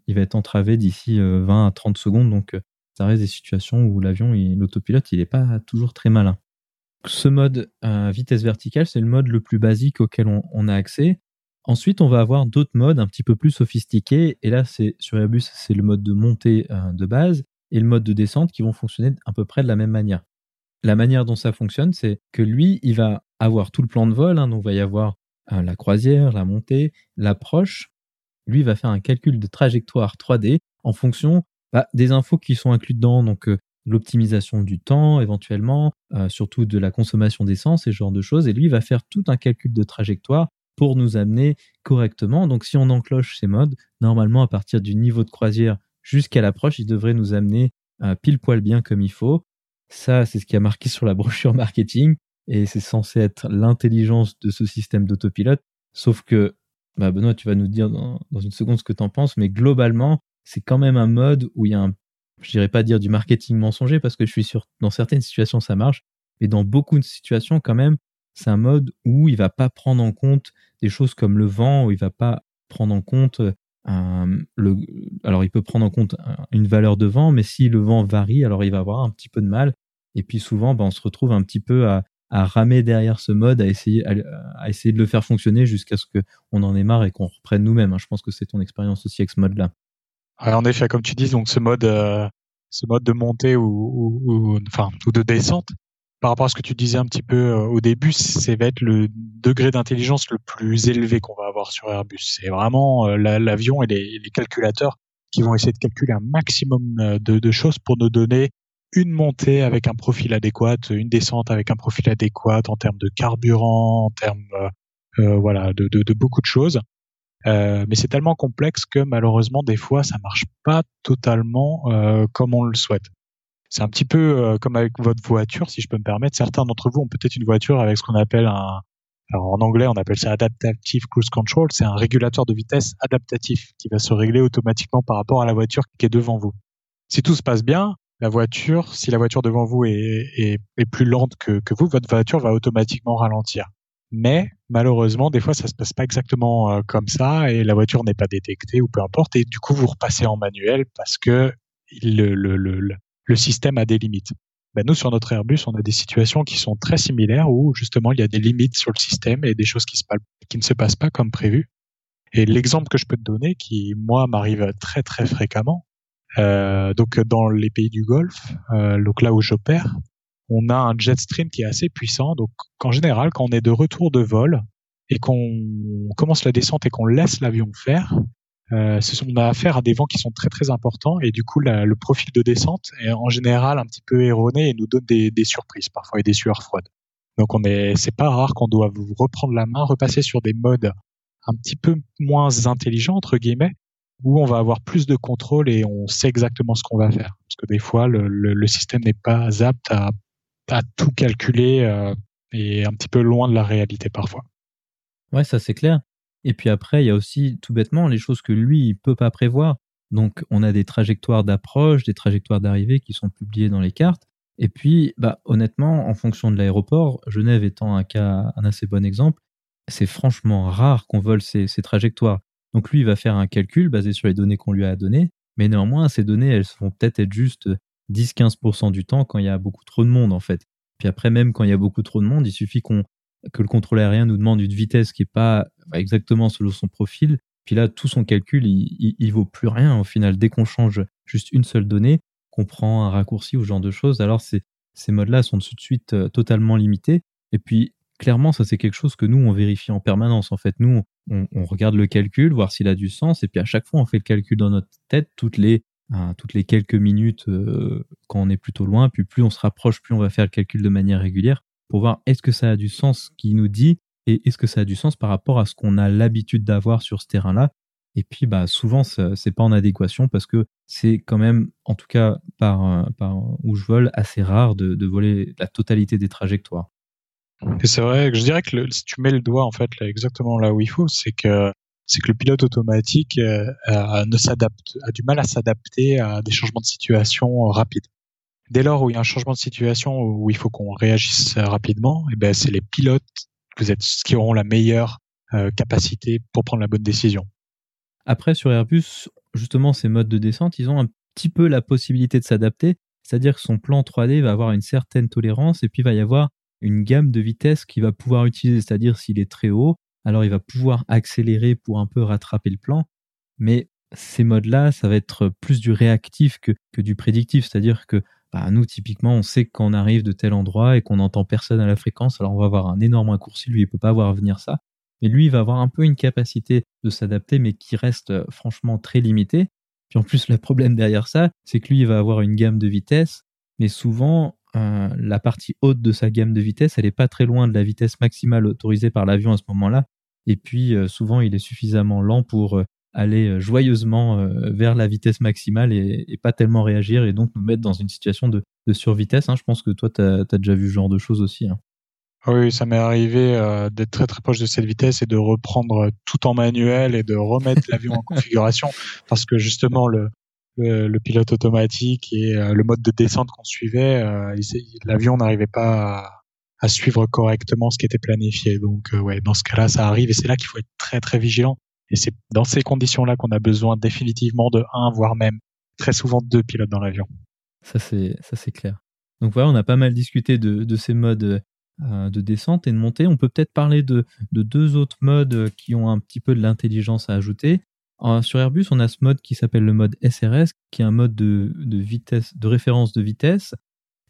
il va être entravé d'ici 20 à 30 secondes. Donc, ça reste des situations où l'avion, l'autopilote, il n'est pas toujours très malin. Ce mode vitesse verticale, c'est le mode le plus basique auquel on, a accès. Ensuite, on va avoir d'autres modes un petit peu plus sophistiqués. Et là, c'est sur Airbus, c'est le mode de montée de base et le mode de descente qui vont fonctionner à peu près de la même manière. La manière dont ça fonctionne, c'est que lui, il va avoir tout le plan de vol. Hein, donc, il va y avoir euh, la croisière, la montée, l'approche. Lui, va faire un calcul de trajectoire 3D en fonction bah, des infos qui sont incluses dedans. Donc, euh, l'optimisation du temps éventuellement, euh, surtout de la consommation d'essence et ce genre de choses. Et lui, va faire tout un calcul de trajectoire pour nous amener correctement. Donc si on encloche ces modes, normalement à partir du niveau de croisière jusqu'à l'approche, il devrait nous amener euh, pile poil bien comme il faut. Ça, c'est ce qui a marqué sur la brochure marketing et c'est censé être l'intelligence de ce système d'autopilote. Sauf que, bah Benoît, tu vas nous dire dans, une seconde ce que tu en penses, mais globalement, c'est quand même un mode où il y a un, je dirais pas dire du marketing mensonger parce que je suis sûr, dans certaines situations ça marche, mais dans beaucoup de situations quand même, c'est un mode où il va pas prendre en compte des choses comme le vent, où il va pas prendre en compte euh, alors il peut prendre en compte une valeur de vent, mais si le vent varie, alors il va avoir un petit peu de mal. Et puis souvent, ben, on se retrouve un petit peu à, à ramer derrière ce mode, à essayer, à, essayer de le faire fonctionner jusqu'à ce qu'on en ait marre et qu'on reprenne nous-mêmes. Hein. Je pense que c'est ton expérience aussi avec ce mode-là. en effet, comme tu dis, donc ce mode, euh, ce mode de montée ou, ou, ou, enfin, ou de descente, par rapport à ce que tu disais un petit peu euh, au début, c'est va être le degré d'intelligence le plus élevé qu'on va avoir sur Airbus. C'est vraiment euh, l'avion et les, calculateurs qui vont essayer de calculer un maximum euh, de, choses pour nous donner une montée avec un profil adéquat, une descente avec un profil adéquat en termes de carburant, en termes voilà de, beaucoup de choses. Mais c'est tellement complexe que malheureusement des fois ça marche pas totalement comme on le souhaite. C'est un petit peu euh, comme avec votre voiture, si je peux me permettre. Certains d'entre vous ont peut-être une voiture avec ce qu'on appelle un, alors en anglais on appelle ça adaptative cruise control. C'est un régulateur de vitesse adaptatif qui va se régler automatiquement par rapport à la voiture qui est devant vous. Si tout se passe bien, la voiture, si la voiture devant vous est, est, est plus lente que, que, vous, votre voiture va automatiquement ralentir. Mais malheureusement, des fois, ça se passe pas exactement euh, comme ça et la voiture n'est pas détectée ou peu importe. Et du coup, vous repassez en manuel parce que le, le, le, le système a des limites. Ben nous, sur notre Airbus, on a des situations qui sont très similaires où justement il y a des limites sur le système et des choses qui, se, qui ne se passent pas comme prévu. Et l'exemple que je peux te donner, qui moi m'arrive très très fréquemment, euh, donc dans les pays du Golfe, euh, donc là où j'opère, on a un jet stream qui est assez puissant. Donc en général, quand on est de retour de vol et qu'on commence la descente et qu'on laisse l'avion faire, euh, on a affaire à des vents qui sont très très importants et du coup le profil de descente est en général un petit peu erroné et nous donne des, surprises parfois et des sueurs froides. Donc on est, c'est pas rare qu'on doit reprendre la main, repasser sur des modes un petit peu moins intelligents entre guillemets, où on va avoir plus de contrôle et on sait exactement ce qu'on va faire. Parce que des fois le, système n'est pas apte à, à tout calculer euh, et un petit peu loin de la réalité parfois. Ouais, ça c'est clair. Et puis après, il y a aussi tout bêtement les choses que lui, il peut pas prévoir. Donc, on a des trajectoires d'approche, des trajectoires d'arrivée qui sont publiées dans les cartes. Et puis, bah, honnêtement, en fonction de l'aéroport, Genève étant un cas, un assez bon exemple, c'est franchement rare qu'on vole ces, ces, trajectoires. Donc, lui, il va faire un calcul basé sur les données qu'on lui a données. Mais néanmoins, ces données, elles vont peut-être être juste 10-15% du temps quand il y a beaucoup trop de monde, en fait. Puis après, même quand il y a beaucoup trop de monde, il suffit qu'on que le contrôle aérien nous demande une vitesse qui est pas exactement selon son profil. Puis là, tout son calcul, il, il, vaut plus rien au final. Dès qu'on change juste une seule donnée, qu'on prend un raccourci ou ce genre de choses, alors ces, ces modes-là sont tout de suite euh, totalement limités. Et puis, clairement, ça c'est quelque chose que nous, on vérifie en permanence. En fait, nous, on, regarde le calcul, voir s'il a du sens. Et puis à chaque fois, on fait le calcul dans notre tête toutes les toutes les quelques minutes quand on est plutôt loin. Puis plus on se rapproche, plus on va faire le calcul de manière régulière pour voir est-ce que ça a du sens ce qu'il nous dit et est-ce que ça a du sens par rapport à ce qu'on a l'habitude d'avoir sur ce terrain-là. Et puis, bah, souvent, c'est pas en adéquation parce que c'est quand même, en tout cas, par, par où je vole, assez rare de, voler la totalité des trajectoires. C'est vrai je dirais que si tu mets le doigt en fait exactement là où il faut, c'est que c'est que le pilote automatique euh, a du mal à s'adapter à des changements de situation rapides. Dès lors où il y a un changement de situation où il faut qu'on réagisse rapidement, eh ben c'est les pilotes vous êtes qui auront la meilleure euh, capacité pour prendre la bonne décision. Après sur Airbus, justement ces modes de descente, ils ont un petit peu la possibilité de s'adapter, c'est-à-dire que son plan 3D va avoir une certaine tolérance et puis il va y avoir une gamme de vitesses qu'il va pouvoir utiliser, c'est-à-dire s'il est très haut, alors il va pouvoir accélérer pour un peu rattraper le plan, mais ces modes-là, ça va être plus du réactif que, que du prédictif, c'est-à-dire que bah, nous, typiquement, on sait qu'on arrive de tel endroit et qu'on n'entend personne à la fréquence, alors on va avoir un énorme raccourci, lui, il peut pas voir venir ça, mais lui, il va avoir un peu une capacité de s'adapter, mais qui reste euh, franchement très limitée. Puis en plus, le problème derrière ça, c'est que lui, il va avoir une gamme de vitesse, mais souvent, euh, la partie haute de sa gamme de vitesse, elle n'est pas très loin de la vitesse maximale autorisée par l'avion à ce moment-là. Et puis, euh, souvent, il est suffisamment lent pour aller joyeusement vers la vitesse maximale et, pas tellement réagir et donc nous mettre dans une situation de, survitesse. Hein. Je pense que toi, tu as, déjà vu ce genre de choses aussi. Hein. Oui, ça m'est arrivé d'être très très proche de cette vitesse et de reprendre tout en manuel et de remettre l'avion en configuration parce que justement le, pilote automatique et euh, le mode de descente qu'on suivait, euh, l'avion n'arrivait pas à, suivre correctement ce qui était planifié. Donc euh, ouais, dans ce cas-là, ça arrive et c'est là qu'il faut être très très vigilant. Et c'est dans ces conditions-là qu'on a besoin définitivement de un, voire même très souvent deux pilotes dans l'avion. Ça c'est clair. Donc voilà, on a pas mal discuté de, de ces modes de descente et de montée. On peut peut-être parler de, de, deux autres modes qui ont un petit peu de l'intelligence à ajouter sur Airbus, on a ce mode qui s'appelle le mode SRS, qui est un mode de, vitesse, de référence de vitesse.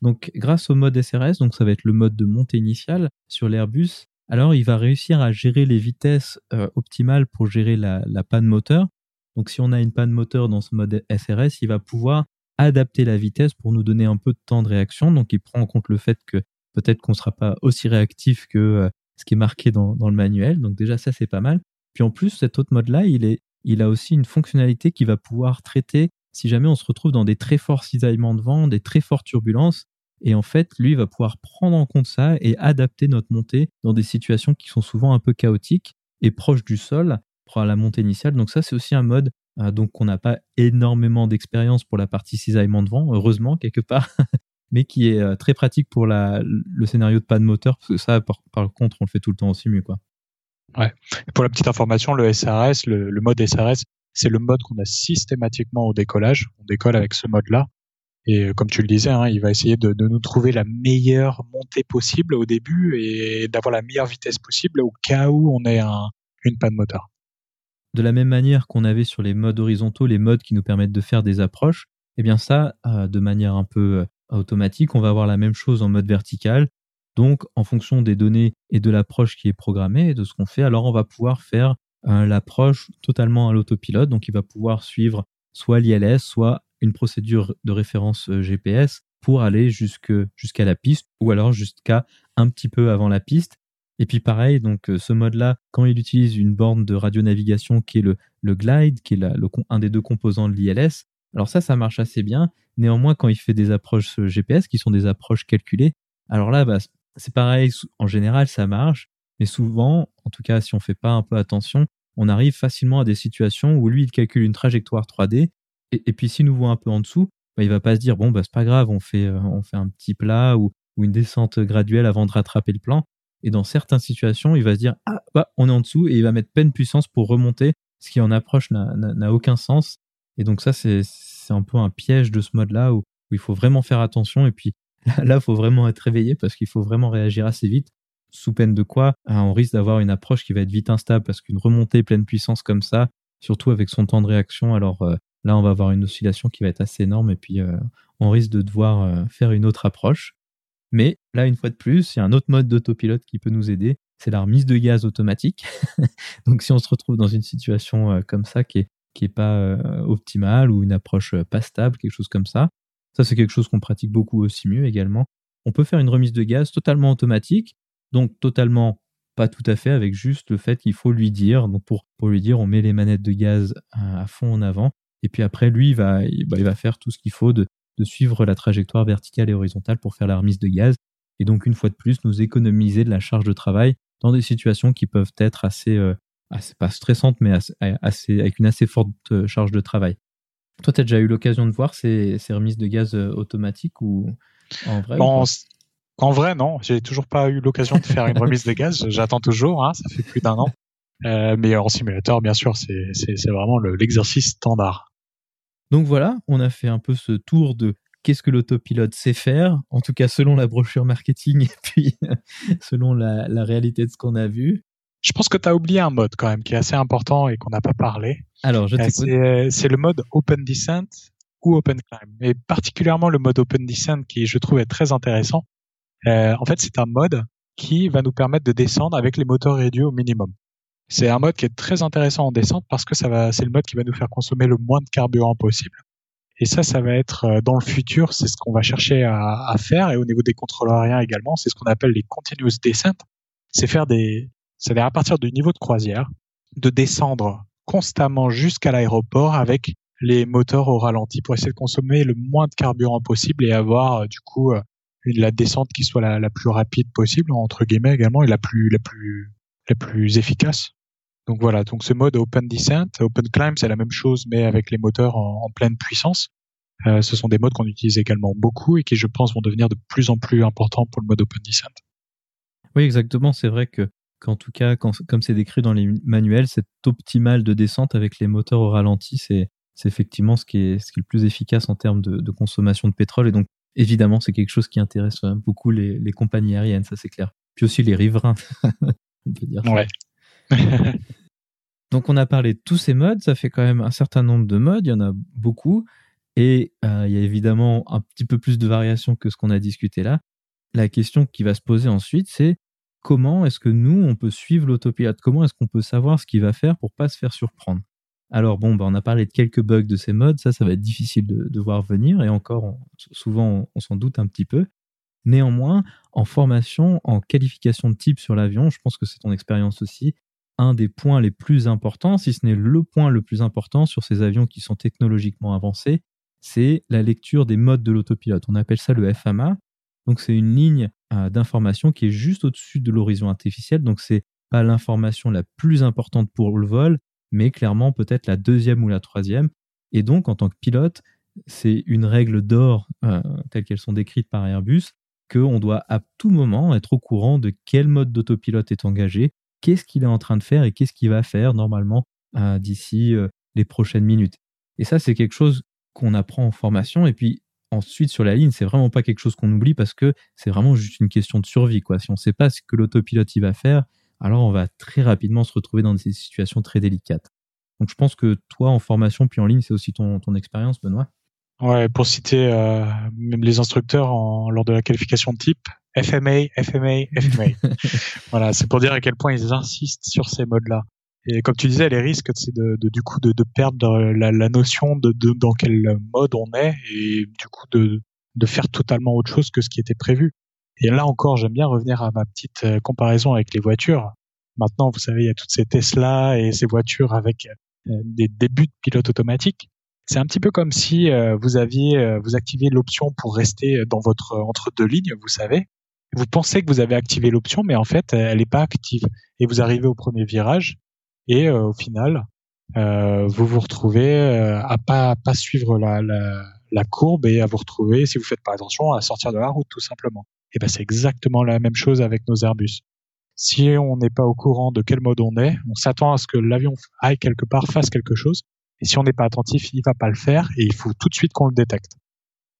Donc, grâce au mode SRS, donc ça va être le mode de montée initiale sur l'Airbus, alors il va réussir à gérer les vitesses euh, optimales pour gérer la, panne moteur. Donc, si on a une panne moteur dans ce mode SRS, il va pouvoir adapter la vitesse pour nous donner un peu de temps de réaction. Donc, il prend en compte le fait que peut-être qu'on ne sera pas aussi réactif que euh, ce qui est marqué dans, le manuel. Donc, déjà, ça, c'est pas mal. Puis en plus, cet autre mode-là, il il a aussi une fonctionnalité qui va pouvoir traiter si jamais on se retrouve dans des très forts cisaillements de vent, des très fortes turbulences. Et en fait, lui va pouvoir prendre en compte ça et adapter notre montée dans des situations qui sont souvent un peu chaotiques et proches du sol pour la montée initiale. Donc ça, c'est aussi un mode euh, donc qu'on n'a pas énormément d'expérience pour la partie cisaillement de vent, heureusement quelque part, mais qui est euh, très pratique pour le scénario de panne moteur, parce que ça, par, contre, on le fait tout le temps aussi mieux. Ouais. Pour la petite information, le SRS, le, mode SRS, c'est le mode qu'on a systématiquement au décollage. On décolle avec ce mode-là. Et euh, comme tu le disais, hein, il va essayer de, nous trouver la meilleure montée possible au début et d'avoir la meilleure vitesse possible au cas où on ait un, une panne moteur. De la même manière qu'on avait sur les modes horizontaux, les modes qui nous permettent de faire des approches, eh bien ça, euh, de manière un peu euh, automatique, on va avoir la même chose en mode vertical. Donc, en fonction des données et de l'approche qui est programmée et de ce qu'on fait, alors on va pouvoir faire l'approche totalement à l'autopilote. Donc, il va pouvoir suivre soit l'ILS, soit une procédure de référence euh, GPS pour aller jusqu'à la piste ou alors jusqu'à un petit peu avant la piste. Et puis pareil, donc euh, ce mode-là, quand il utilise une borne de radionavigation qui est le, le glide, qui est le, un des deux composants de l'ILS, alors ça, ça marche assez bien. Néanmoins, quand il fait des approches GPS, qui sont des approches calculées, alors là, bah, c'est pareil, en général, ça marche, mais souvent, en tout cas, si on fait pas un peu attention, on arrive facilement à des situations où lui, il calcule une trajectoire 3D, et, puis s'il nous voit un peu en dessous, bah, il va pas se dire, bon, bah, c'est pas grave, on fait, euh, on fait un petit plat ou, ou une descente graduelle avant de rattraper le plan. Et dans certaines situations, il va se dire, ah, bah, on est en dessous, et il va mettre pleine puissance pour remonter, ce qui en approche n'a aucun sens. Et donc ça, c'est un peu un piège de ce mode-là où, où il faut vraiment faire attention. Et puis, Là, il faut vraiment être réveillé parce qu'il faut vraiment réagir assez vite. Sous peine de quoi, hein, on risque d'avoir une approche qui va être vite instable parce qu'une remontée pleine puissance comme ça, surtout avec son temps de réaction, alors euh, là, on va avoir une oscillation qui va être assez énorme et puis euh, on risque de devoir euh, faire une autre approche. Mais là, une fois de plus, il y a un autre mode d'autopilote qui peut nous aider, c'est la remise de gaz automatique. Donc si on se retrouve dans une situation comme ça qui est pas euh, optimale ou une approche euh, pas stable, quelque chose comme ça. Ça, c'est quelque chose qu'on pratique beaucoup aussi mieux également. On peut faire une remise de gaz totalement automatique, donc totalement pas tout à fait avec juste le fait qu'il faut lui dire. Donc pour lui dire, on met les manettes de gaz à, fond en avant. Et puis après, lui, il va, il, va faire tout ce qu'il faut de, de suivre la trajectoire verticale et horizontale pour faire la remise de gaz. Et donc, une fois de plus, nous économiser de la charge de travail dans des situations qui peuvent être assez, euh, assez pas stressantes, mais assez, avec une assez forte euh, charge de travail. Toi, tu as déjà eu l'occasion de voir ces, ces, remises de gaz euh, automatiques ou en vrai En vrai, non. J'ai toujours pas eu l'occasion de faire une remise de gaz. J'attends toujours. Hein, ça fait plus d'un an. Euh, mais en simulateur, bien sûr, c'est vraiment l'exercice standard. Donc voilà, on a fait un peu ce tour de qu'est-ce que l'autopilote sait faire, en tout cas selon la brochure marketing et puis selon la, réalité de ce qu'on a vu. Je pense que tu as oublié un mode quand même qui est assez important et qu'on n'a pas parlé. Alors, je euh, C'est le mode Open Descent ou Open Climb, et particulièrement le mode Open Descent qui je trouve est très intéressant. Euh, en fait, c'est un mode qui va nous permettre de descendre avec les moteurs réduits au minimum. C'est un mode qui est très intéressant en descente parce que ça va, c'est le mode qui va nous faire consommer le moins de carburant possible. Et ça, ça va être euh, dans le futur, c'est ce qu'on va chercher à, faire. Et au niveau des contrôleurs aériens également, c'est ce qu'on appelle les continuous descent. C'est faire des, c'est-à-dire à partir du niveau de croisière, de descendre constamment jusqu'à l'aéroport avec les moteurs au ralenti pour essayer de consommer le moins de carburant possible et avoir euh, du coup euh, une, la descente qui soit la, la, plus rapide possible entre guillemets également et la plus la plus la plus efficace. Donc voilà, donc ce mode Open Descent, Open Climb, c'est la même chose, mais avec les moteurs en, pleine puissance. Euh, ce sont des modes qu'on utilise également beaucoup et qui, je pense, vont devenir de plus en plus importants pour le mode Open Descent. Oui, exactement. C'est vrai que, qu'en tout cas, quand, comme c'est décrit dans les manuels, c'est optimal de descente avec les moteurs au ralenti, c'est, c'est effectivement ce qui, est, ce qui est le plus efficace en termes de, de consommation de pétrole. Et donc, évidemment, c'est quelque chose qui intéresse euh, beaucoup les, les compagnies aériennes, ça c'est clair. Puis aussi les riverains, on peut dire. Ouais. Donc on a parlé de tous ces modes, ça fait quand même un certain nombre de modes, il y en a beaucoup, et euh, il y a évidemment un petit peu plus de variations que ce qu'on a discuté là. La question qui va se poser ensuite, c'est comment est-ce que nous, on peut suivre l'autopilote Comment est-ce qu'on peut savoir ce qu'il va faire pour pas se faire surprendre? Alors bon, bah, on a parlé de quelques bugs de ces modes, ça, ça va être difficile de, voir venir, et encore, souvent, on s'en doute un petit peu. Néanmoins, en formation, en qualification de type sur l'avion, je pense que c'est ton expérience aussi, un des points les plus importants, si ce n'est le point le plus important sur ces avions qui sont technologiquement avancés, c'est la lecture des modes de l'autopilote. On appelle ça le FMA. Donc c'est une ligne euh, d'information qui est juste au-dessus de l'horizon artificiel. Donc c'est pas l'information la plus importante pour le vol, mais clairement peut-être la deuxième ou la troisième. Et donc en tant que pilote, c'est une règle d'or euh, telle qu'elles sont décrites par Airbus qu'on doit à tout moment être au courant de quel mode d'autopilote est engagé qu'est-ce qu'il est en train de faire et qu'est-ce qu'il va faire normalement euh, d'ici euh, les prochaines minutes. Et ça, c'est quelque chose qu'on apprend en formation. Et puis ensuite, sur la ligne, c'est vraiment pas quelque chose qu'on oublie parce que c'est vraiment juste une question de survie. Si on ne sait pas ce que l'autopilote il va faire, alors on va très rapidement se retrouver dans des situations très délicates. Donc je pense que toi, en formation puis en ligne, c'est aussi ton, expérience, Benoît. Ouais, pour citer euh, même les instructeurs lors de la qualification de type, FMA, FMA, FMA. voilà, c'est pour dire à quel point ils insistent sur ces modes-là. Et comme tu disais, les risques, c'est de, de, du coup de, de perdre la, la notion de, de, dans quel mode on est et du coup de, de faire totalement autre chose que ce qui était prévu. Et là encore, j'aime bien revenir à ma petite euh, comparaison avec les voitures. Maintenant, vous savez, il y a toutes ces Tesla et ces voitures avec euh, des débuts de pilote automatique. C'est un petit peu comme si euh, vous aviez, vous activiez l'option pour rester dans votre entre deux lignes, vous savez, vous pensez que vous avez activé l'option, mais en fait, elle n'est pas active. Et vous arrivez au premier virage, et euh, au final, euh, vous vous retrouvez euh, à pas pas suivre la, la, la, courbe et à vous retrouver, si vous faites pas attention, à sortir de la route tout simplement. Et ben c'est exactement la même chose avec nos Airbus. Si on n'est pas au courant de quel mode on est, on s'attend à ce que l'avion aille quelque part, fasse quelque chose. Et si on n'est pas attentif, il va pas le faire et il faut tout de suite qu'on le détecte.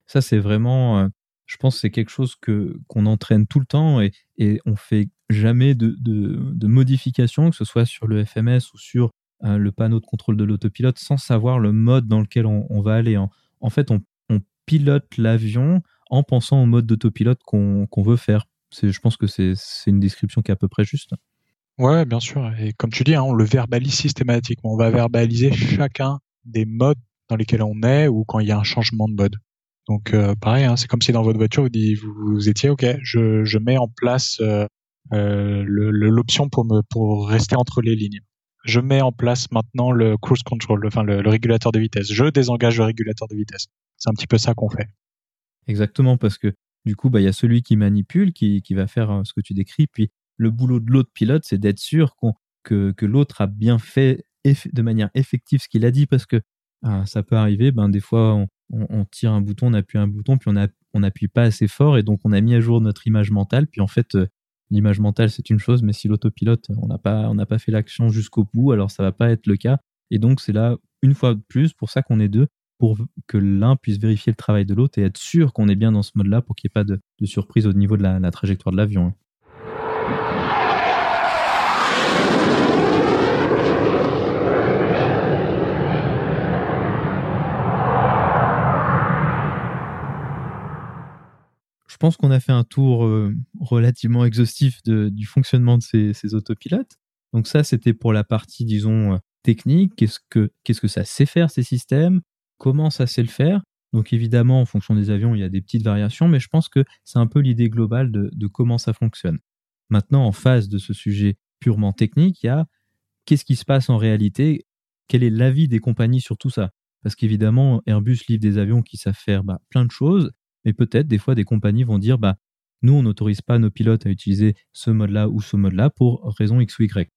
Ça, c'est vraiment je pense que c'est quelque chose que qu'on entraîne tout le temps et, et on fait jamais de, de, de modification, que ce soit sur le FMS ou sur euh, le panneau de contrôle de l'autopilote, sans savoir le mode dans lequel on, va aller. En, en fait, on, on pilote l'avion en pensant au mode d'autopilote qu'on qu'on veut faire. Je pense que c'est une description qui est à peu près juste. Ouais, bien sûr. Et comme tu dis, hein, on le verbalise systématiquement. On va verbaliser chacun des modes dans lesquels on est ou quand il y a un changement de mode. Donc euh, pareil, hein, c'est comme si dans votre voiture vous, vous, étiez OK, je, mets en place euh, euh l'option pour me pour rester entre les lignes. Je mets en place maintenant le cruise control, enfin le, le régulateur de vitesse. Je désengage le régulateur de vitesse. C'est un petit peu ça qu'on fait. Exactement, parce que du coup, bah, il y a celui qui manipule, qui, va faire ce que tu décris, puis le boulot de l'autre pilote, c'est d'être sûr que, que l'autre a bien fait de manière effective ce qu'il a dit, parce que ah, ça peut arriver, ben, des fois, on, on, tire un bouton, on appuie un bouton, puis on n'appuie pas assez fort, et donc on a mis à jour notre image mentale, puis en fait, euh, l'image mentale, c'est une chose, mais si l'autopilote, on n'a pas, on pas fait l'action jusqu'au bout, alors ça va pas être le cas. Et donc, c'est là, une fois de plus, pour ça qu'on est deux, pour que l'un puisse vérifier le travail de l'autre et être sûr qu'on est bien dans ce mode-là pour qu'il n'y ait pas de, surprise au niveau de la trajectoire de l'avion. Pense qu'on a fait un tour euh, relativement exhaustif du fonctionnement de ces, autopilotes. Donc ça, c'était pour la partie, disons, euh, technique. Qu'est-ce que, ça sait faire, ces systèmes? Comment ça sait le faire? Donc évidemment, en fonction des avions, il y a des petites variations, mais je pense que c'est un peu l'idée globale de, de comment ça fonctionne. Maintenant, en face de ce sujet purement technique, il y a qu'est-ce qui se passe en réalité? Quel est l'avis des compagnies sur tout ça? Parce qu'évidemment, Airbus livre des avions qui savent faire bah, plein de choses, mais peut-être des fois des compagnies vont dire bah nous on n'autorise pas nos pilotes à utiliser ce mode-là ou ce mode-là pour raison X ou Y.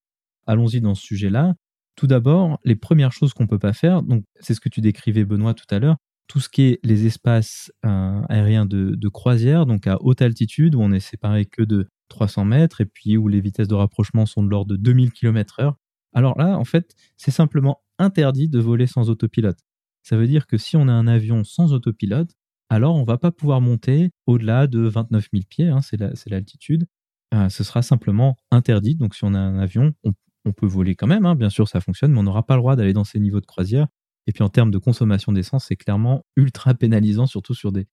Allons-y dans ce sujet-là. Tout d'abord, les premières choses qu'on peut pas faire, c'est ce que tu décrivais Benoît tout à l'heure, tout ce qui est les espaces euh, aériens de, croisière, donc à haute altitude où on est séparé que de 300 mètres et puis où les vitesses de rapprochement sont de l'ordre de 2000 km/h. Alors là, en fait, c'est simplement interdit de voler sans autopilote. Ça veut dire que si on a un avion sans autopilote, alors on va pas pouvoir monter au-delà de 29 000 pieds, hein, c'est l'altitude. Euh, ce sera simplement interdit. Donc si on a un avion, on, peut voler quand même, hein, bien sûr ça fonctionne, mais on n'aura pas le droit d'aller dans ces niveaux de croisière. Et puis en termes de consommation d'essence, c'est clairement ultra pénalisant, surtout sur des,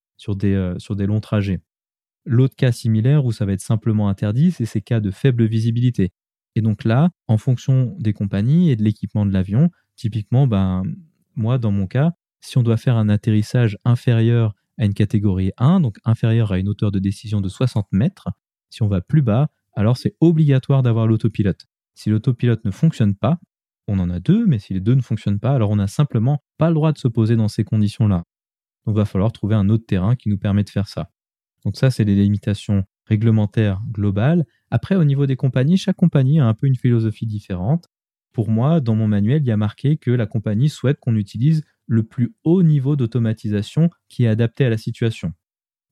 euh, sur des longs trajets. L'autre cas similaire où ça va être simplement interdit, c'est ces cas de faible visibilité. Et donc là, en fonction des compagnies et de l'équipement de l'avion, typiquement, ben, moi, dans mon cas, si on doit faire un atterrissage inférieur à une catégorie 1, donc inférieure à une hauteur de décision de 60 mètres. Si on va plus bas, alors c'est obligatoire d'avoir l'autopilote. Si l'autopilote ne fonctionne pas, on en a deux, mais si les deux ne fonctionnent pas, alors on n'a simplement pas le droit de se poser dans ces conditions-là. Donc il va falloir trouver un autre terrain qui nous permet de faire ça. Donc ça, c'est les limitations réglementaires globales. Après, au niveau des compagnies, chaque compagnie a un peu une philosophie différente. Pour moi, dans mon manuel, il y a marqué que la compagnie souhaite qu'on utilise le plus haut niveau d'automatisation qui est adapté à la situation.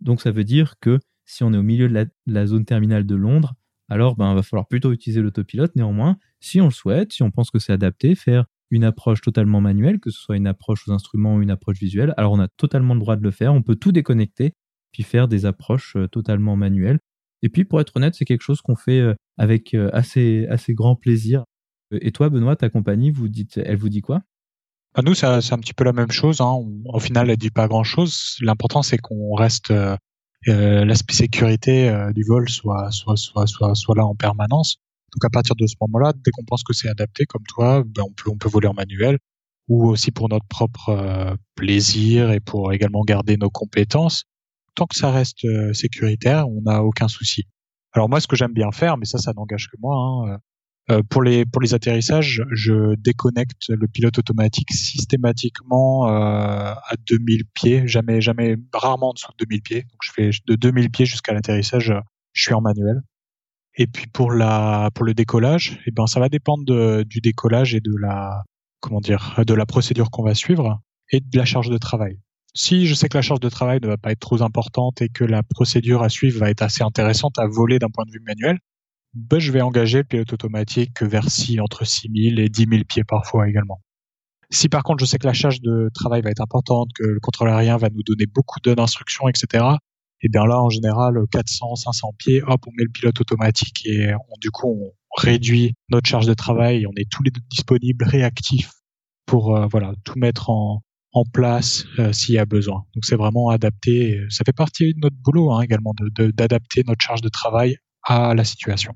Donc ça veut dire que si on est au milieu de la, zone terminale de Londres, alors ben, il va falloir plutôt utiliser l'autopilote. Néanmoins, si on le souhaite, si on pense que c'est adapté, faire une approche totalement manuelle, que ce soit une approche aux instruments ou une approche visuelle, alors on a totalement le droit de le faire. On peut tout déconnecter, puis faire des approches euh, totalement manuelles. Et puis, pour être honnête, c'est quelque chose qu'on fait euh, avec euh, assez, assez grand plaisir. Et toi, Benoît, ta compagnie, vous dites, elle vous dit quoi? Bah, nous, c'est un petit peu la même chose. Hein. au final, elle dit pas grand-chose. L'important, c'est qu'on reste euh, euh, l'aspect sécurité euh, du vol soit, soit, soit, soit, soit là en permanence. Donc à partir de ce moment-là, dès qu'on pense que c'est adapté, comme toi, ben on, peut, on peut voler en manuel ou aussi pour notre propre euh, plaisir et pour également garder nos compétences. Tant que ça reste sécuritaire, on n'a aucun souci. Alors moi, ce que j'aime bien faire, mais ça, ça n'engage que moi, hein, euh, pour les pour les atterrissages, je déconnecte le pilote automatique systématiquement euh, à 2000 pieds, jamais jamais rarement en dessous de 2000 pieds. Donc je fais de 2000 pieds jusqu'à l'atterrissage, je suis en manuel. Et puis pour la pour le décollage, eh ben ça va dépendre de, du décollage et de la comment dire de la procédure qu'on va suivre et de la charge de travail. Si je sais que la charge de travail ne va pas être trop importante et que la procédure à suivre va être assez intéressante à voler d'un point de vue manuel, bah, je vais engager le pilote automatique vers si, entre 6000 et 10 000 pieds parfois également. Si par contre je sais que la charge de travail va être importante, que le contrôle aérien va nous donner beaucoup d'instructions, etc., et eh bien là, en général, 400, 500 pieds, hop, on met le pilote automatique et on, du coup, on réduit notre charge de travail on est tous les deux disponibles, réactifs pour euh, voilà tout mettre en, en place euh, s'il y a besoin. Donc c'est vraiment adapté. Ça fait partie de notre boulot hein, également d'adapter de, notre charge de travail à la situation.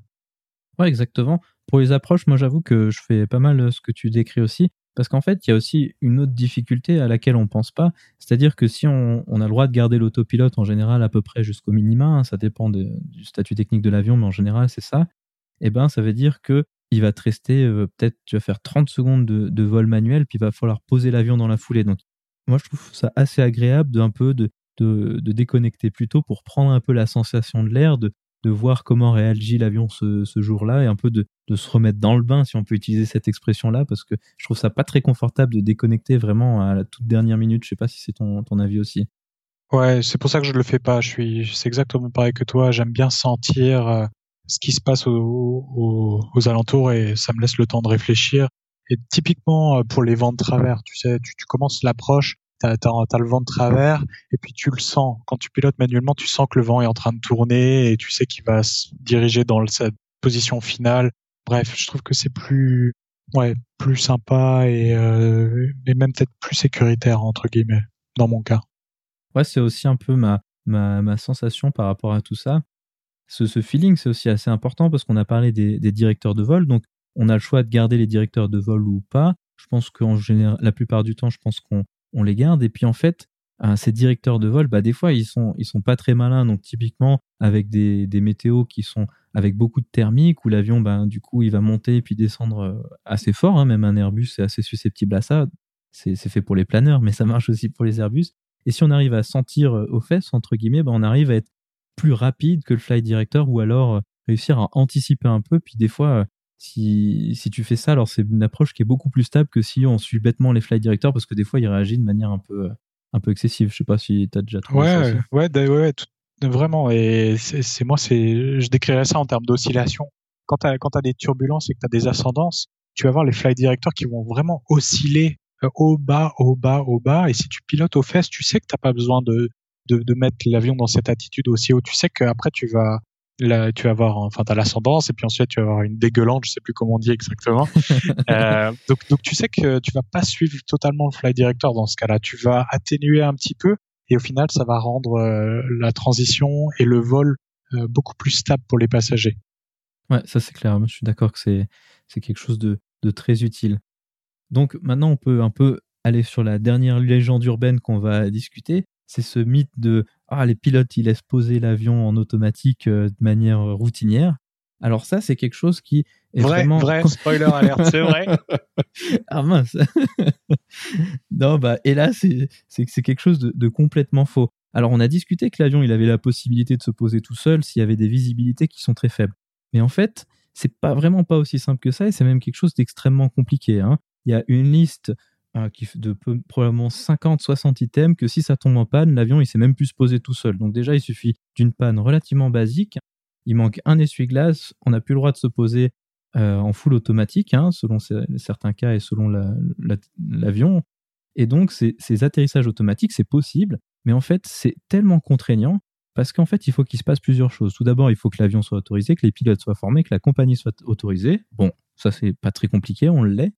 Ouais, exactement. Pour les approches, moi j'avoue que je fais pas mal euh, ce que tu décris aussi. Parce qu'en fait, il y a aussi une autre difficulté à laquelle on ne pense pas. C'est-à-dire que si on, a le droit de garder l'autopilote en général à peu près jusqu'au minima, hein, ça dépend du statut technique de l'avion, mais en général, c'est ça. Eh ben, ça veut dire que il va te rester euh, peut-être, tu vas faire 30 secondes de, vol manuel, puis il va falloir poser l'avion dans la foulée. Donc, moi, je trouve ça assez agréable de un peu de, de, déconnecter plus tôt pour prendre un peu la sensation de l'air, de, de voir comment réagit l'avion ce, jour-là et un peu de, se remettre dans le bain, si on peut utiliser cette expression-là, parce que je trouve ça pas très confortable de déconnecter vraiment à la toute dernière minute. Je sais pas si c'est ton, ton avis aussi. Ouais, c'est pour ça que je le fais pas. Je suis, c'est exactement pareil que toi. J'aime bien sentir euh, ce qui se passe aux alentours et ça me laisse le temps de réfléchir. Et typiquement euh, pour les vents de travers, tu sais, tu commences l'approche, t'as as, le vent de travers et puis tu le sens. Quand tu pilotes manuellement, tu sens que le vent est en train de tourner et tu sais qu'il va se diriger dans cette position finale. Bref, je trouve que c'est plus ouais plus sympa et, euh, et même peut-être plus sécuritaire entre guillemets dans mon cas. Ouais, c'est aussi un peu ma, ma, ma sensation par rapport à tout ça. Ce, ce feeling, c'est aussi assez important parce qu'on a parlé des, des directeurs de vol. Donc, on a le choix de garder les directeurs de vol ou pas. Je pense qu'en général, la plupart du temps, je pense qu'on on les garde. Et puis en fait, euh, ces directeurs de vol, bah, des fois, ils sont, ils sont pas très malins. Donc typiquement, avec des, des météos qui sont avec beaucoup de thermique, où l'avion, bah, du coup, il va monter et puis descendre euh, assez fort. Hein. Même un Airbus est assez susceptible à ça. C'est fait pour les planeurs, mais ça marche aussi pour les Airbus. Et si on arrive à sentir euh, aux fesses, entre guillemets, bah, on arrive à être plus rapide que le flight director ou alors réussir à anticiper un peu. Puis des fois, si, si tu fais ça, alors c'est une approche qui est beaucoup plus stable que si on suit bêtement les flight directors parce que des fois, il réagit de manière un peu, un peu excessive. Je sais pas si tu as déjà trouvé ouais, ça. Ouais, ouais, ouais, vraiment. Et c'est moi, c'est, je décrirais ça en termes d'oscillation. Quand tu as, des turbulences et que tu as des ascendances, tu vas voir les flight directors qui vont vraiment osciller euh, au bas, au bas, au bas. Et si tu pilotes aux fesses, tu sais que t'as pas besoin de, de, de mettre l'avion dans cette attitude aussi haut. Tu sais qu'après, tu vas, Là, tu vas avoir, enfin, t'as l'ascendance et puis ensuite tu vas avoir une dégueulante, je sais plus comment on dit exactement. euh, donc, donc tu sais que tu vas pas suivre totalement le fly director dans ce cas-là. Tu vas atténuer un petit peu et au final, ça va rendre euh, la transition et le vol euh, beaucoup plus stable pour les passagers. Ouais, ça c'est clair. Je suis d'accord que c'est c'est quelque chose de, de très utile. Donc maintenant, on peut un peu aller sur la dernière légende urbaine qu'on va discuter c'est ce mythe de ah les pilotes ils laissent poser l'avion en automatique euh, de manière routinière. Alors ça c'est quelque chose qui est vrai, vraiment vrai spoiler alerte, c'est vrai. ah mince. non bah et là c'est c'est quelque chose de, de, complètement faux. Alors on a discuté que l'avion il avait la possibilité de se poser tout seul s'il y avait des visibilités qui sont très faibles. Mais en fait c'est pas vraiment pas aussi simple que ça et c'est même quelque chose d'extrêmement compliqué. Hein. Il y a une liste euh, qui de probablement 50-60 items que si ça tombe en panne, l'avion il sait même plus se poser tout seul. Donc déjà il suffit d'une panne relativement basique, il manque un essuie-glace, on n'a plus le droit de se poser euh, en full automatique, hein, selon certains cas et selon l'avion. et donc ces, ces atterrissages automatiques c'est possible, mais en fait c'est tellement contraignant parce qu'en fait il faut qu'il se passe plusieurs choses. Tout d'abord il faut que l'avion soit autorisé, que les pilotes soient formés, que la compagnie soit autorisée. Bon, ça c'est pas très compliqué, on l'est.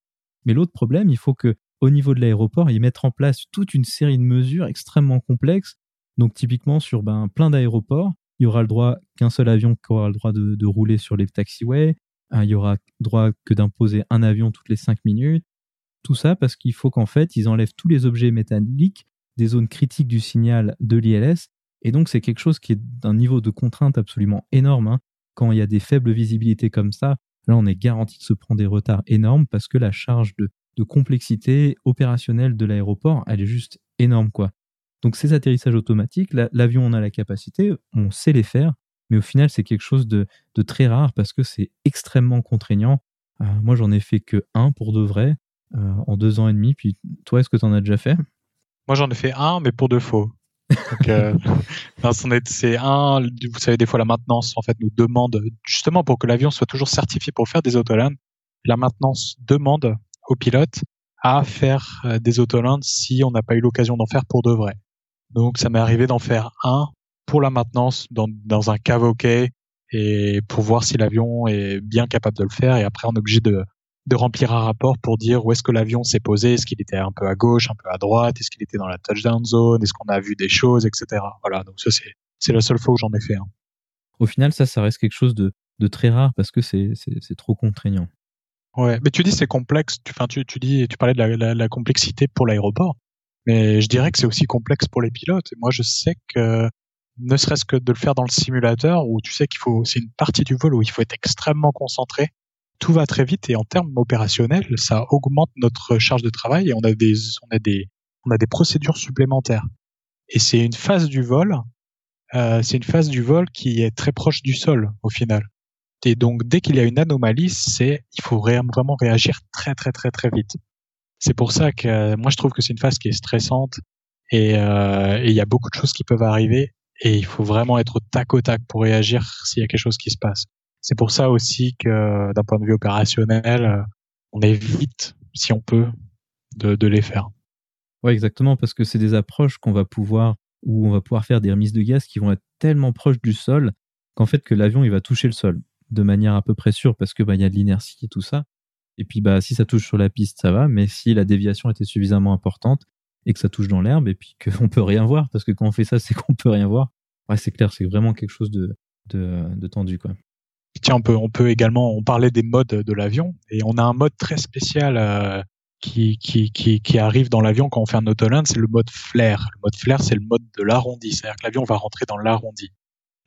Mais l'autre problème, il faut que au niveau de l'aéroport, ils mettent en place toute une série de mesures extrêmement complexes. Donc typiquement sur ben, plein d'aéroports, il y aura le droit qu'un seul avion qui aura le droit de, rouler sur les taxiways. Hein, il y aura droit que d'imposer un avion toutes les cinq minutes. Tout ça parce qu'il faut qu'en fait, ils enlèvent tous les objets métalliques des zones critiques du signal de l'ILS. Et donc, c'est quelque chose qui est d'un niveau de contrainte absolument énorme. Hein. Quand il y a des faibles visibilités comme ça, là, on est garanti de se prendre des retards énormes parce que la charge de de complexité opérationnelle de l'aéroport, elle est juste énorme, quoi. Donc ces atterrissages automatiques, l'avion en a la capacité, on sait les faire, mais au final c'est quelque chose de, très rare parce que c'est extrêmement contraignant. Euh, moi j'en ai fait que un pour de vrai euh, en deux ans et demi. Puis toi, est-ce que tu en as déjà fait? Moi j'en ai fait un, mais pour de faux. Donc, euh, c'est un, vous savez, des fois la maintenance en fait nous demande justement pour que l'avion soit toujours certifié pour faire des autolands, la maintenance demande aux pilotes à faire euh, des autolands si on n'a pas eu l'occasion d'en faire pour de vrai. Donc ça m'est arrivé d'en faire un pour la maintenance dans, un cave et pour voir si l'avion est bien capable de le faire et après on est obligé de, de remplir un rapport pour dire où est-ce que l'avion s'est posé, est-ce qu'il était un peu à gauche, un peu à droite, est-ce qu'il était dans la touchdown zone, est-ce qu'on a vu des choses, etc. Voilà, donc ça c'est, la seule fois où j'en ai fait un. Au final, ça, ça reste quelque chose de, de très rare parce que c'est trop contraignant. Ouais, mais tu dis c'est complexe. Tu, enfin, tu, tu dis, tu parlais de la, la, complexité pour l'aéroport, mais je dirais que c'est aussi complexe pour les pilotes. Et moi, je sais que ne serait-ce que de le faire dans le simulateur, où tu sais qu'il faut, c'est une partie du vol où il faut être extrêmement concentré. Tout va très vite et en termes opérationnels, ça augmente notre charge de travail et on a des, on a des, on a des procédures supplémentaires. Et c'est une phase du vol, euh, c'est une phase du vol qui est très proche du sol au final. Et donc, dès qu'il y a une anomalie, c'est, il faut vraiment réagir très, très, très, très vite. C'est pour ça que moi, je trouve que c'est une phase qui est stressante euh, et il y a beaucoup de choses qui peuvent arriver et il faut vraiment être au tac au tac pour réagir s'il y a quelque chose qui se passe. C'est pour ça aussi que, d'un point de vue opérationnel, euh, on évite, si on peut, de, de les faire. Ouais, exactement, parce que c'est des approches qu'on va pouvoir, où on va pouvoir faire des remises de gaz qui vont être tellement proches du sol qu'en fait que l'avion il va toucher le sol de manière à peu près sûre parce que bah, y a de l'inertie et tout ça. Et puis bah si ça touche sur la piste, ça va, mais si la déviation était suffisamment importante et que ça touche dans l'herbe et puis qu'on peut rien voir parce que quand on fait ça, c'est qu'on peut rien voir. Ouais, c'est clair, c'est vraiment quelque chose de, de, tendu quoi. Tiens, on peut, on peut également, on parlait des modes de l'avion et on a un mode très spécial euh, qui, qui, qui, arrive dans l'avion quand on fait un autoland, c'est le mode flare. Le mode flare, c'est le mode de l'arrondi, c'est-à-dire que l'avion va rentrer dans l'arrondi.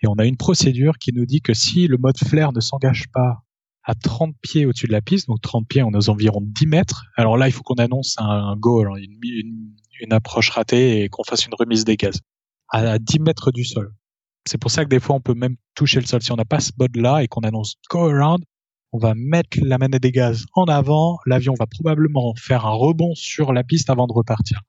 Et on a une procédure qui nous dit que si le mode flare ne s'engage pas à 30 pieds au-dessus de la piste, donc 30 pieds, on est aux environ 10 mètres, alors là, il faut qu'on annonce un, go, une, une, approche ratée et qu'on fasse une remise des gaz à 10 mètres du sol. C'est pour ça que des fois, on peut même toucher le sol. Si on n'a pas ce mode-là et qu'on annonce go around, on va mettre la manette des gaz en avant, l'avion va probablement faire un rebond sur la piste avant de repartir.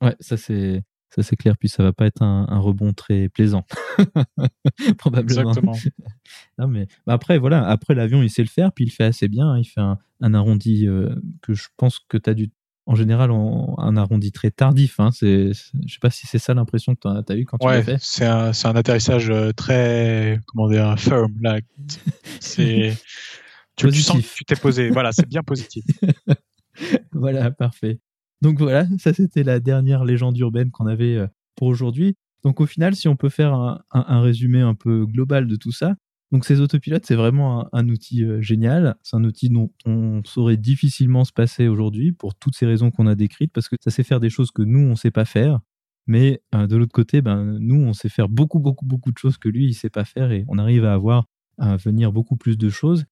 Ouais, ça c'est ça c'est clair, puis ça va pas être un, rebond très plaisant, probablement. Exactement. non, mais bah, après voilà, après l'avion il sait le faire, puis il fait assez bien, hein. il fait un, arrondi euh, que je pense que tu as dû en général un arrondi très tardif. Hein. C'est, je sais pas si c'est ça l'impression que tu as, eu quand tu l'as fait. C'est un, c'est un atterrissage euh, très comment dire firm là. C'est tu, tu sens que tu t'es posé. voilà, c'est bien positif. voilà, parfait. Donc voilà, ça c'était la dernière légende urbaine qu'on avait euh, pour aujourd'hui. Donc au final, si on peut faire un, résumé un peu global de tout ça, donc ces autopilotes, c'est vraiment un, outil euh, génial. C'est un outil dont on saurait difficilement se passer aujourd'hui pour toutes ces raisons qu'on a décrites, parce que ça sait faire des choses que nous, on ne sait pas faire. Mais euh, de l'autre côté, ben, nous, on sait faire beaucoup, beaucoup, beaucoup de choses que lui, il ne sait pas faire et on arrive à avoir à venir beaucoup plus de choses.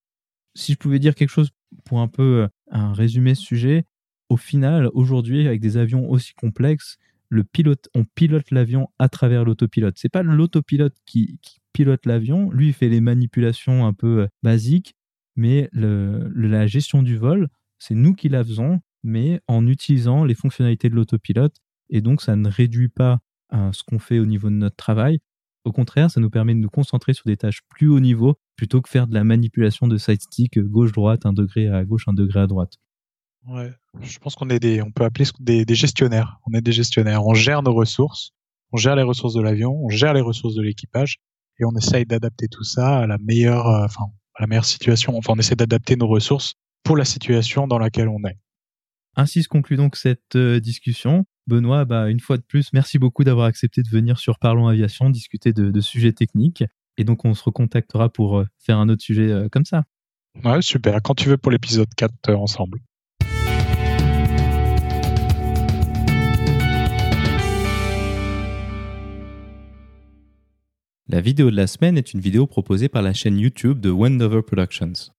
Si je pouvais dire quelque chose pour un peu un résumer ce sujet, au final, aujourd'hui, avec des avions aussi complexes, le pilote, on pilote l'avion à travers l'autopilote. C'est pas l'autopilote qui, pilote l'avion, lui il fait les manipulations un peu euh, basiques, mais la gestion du vol, c'est nous qui la faisons, mais en utilisant les fonctionnalités de l'autopilote. Et donc ça ne réduit pas euh, ce qu'on fait au niveau de notre travail. Au contraire, ça nous permet de nous concentrer sur des tâches plus haut niveau plutôt que faire de la manipulation de side stick gauche-droite, un degré à gauche, un degré à droite. Ouais, je pense qu'on est des, on peut appeler des, des gestionnaires. On est des gestionnaires. On gère nos ressources, on gère les ressources de l'avion, on gère les ressources de l'équipage, et on essaye d'adapter tout ça à la meilleure, euh, enfin, à la meilleure situation. Enfin, on essaie d'adapter nos ressources pour la situation dans laquelle on est. Ainsi se conclut donc cette euh, discussion. Benoît, bah, une fois de plus, merci beaucoup d'avoir accepté de venir sur Parlons Aviation, discuter de, de, sujets techniques. Et donc, on se recontactera pour euh, faire un autre sujet comme ça. Ouais, super. Quand tu veux pour l'épisode 4 ensemble. La vidéo de la semaine est une vidéo proposée par la chaîne YouTube de Wendover Productions.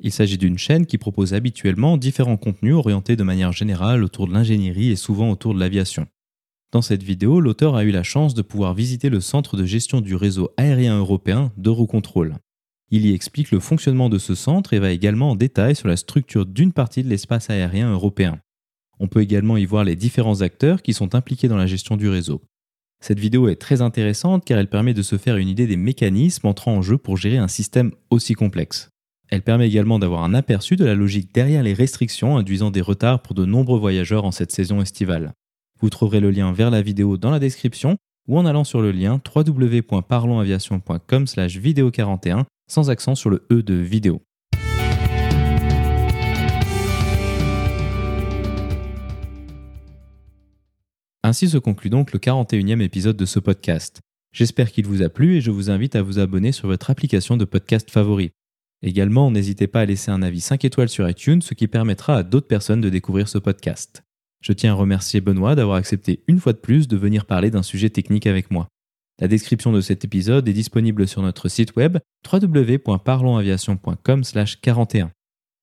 Il s'agit d'une chaîne qui propose habituellement différents contenus orientés de manière générale autour de l'ingénierie et souvent autour de l'aviation. Dans cette vidéo, l'auteur a eu la chance de pouvoir visiter le centre de gestion du réseau aérien européen d'Eurocontrol. Il y explique le fonctionnement de ce centre et va également en détail sur la structure d'une partie de l'espace aérien européen. On peut également y voir les différents acteurs qui sont impliqués dans la gestion du réseau. Cette vidéo est très intéressante car elle permet de se faire une idée des mécanismes entrant en jeu pour gérer un système aussi complexe. Elle permet également d'avoir un aperçu de la logique derrière les restrictions induisant des retards pour de nombreux voyageurs en cette saison estivale. Vous trouverez le lien vers la vidéo dans la description ou en allant sur le lien www.parlonsaviation.com slash vidéo 41 sans accent sur le E de vidéo. Ainsi se conclut donc le 41e épisode de ce podcast. J'espère qu'il vous a plu et je vous invite à vous abonner sur votre application de podcast favori. Également, n'hésitez pas à laisser un avis 5 étoiles sur iTunes, ce qui permettra à d'autres personnes de découvrir ce podcast. Je tiens à remercier Benoît d'avoir accepté une fois de plus de venir parler d'un sujet technique avec moi. La description de cet épisode est disponible sur notre site web www.parlonsaviation.com/41.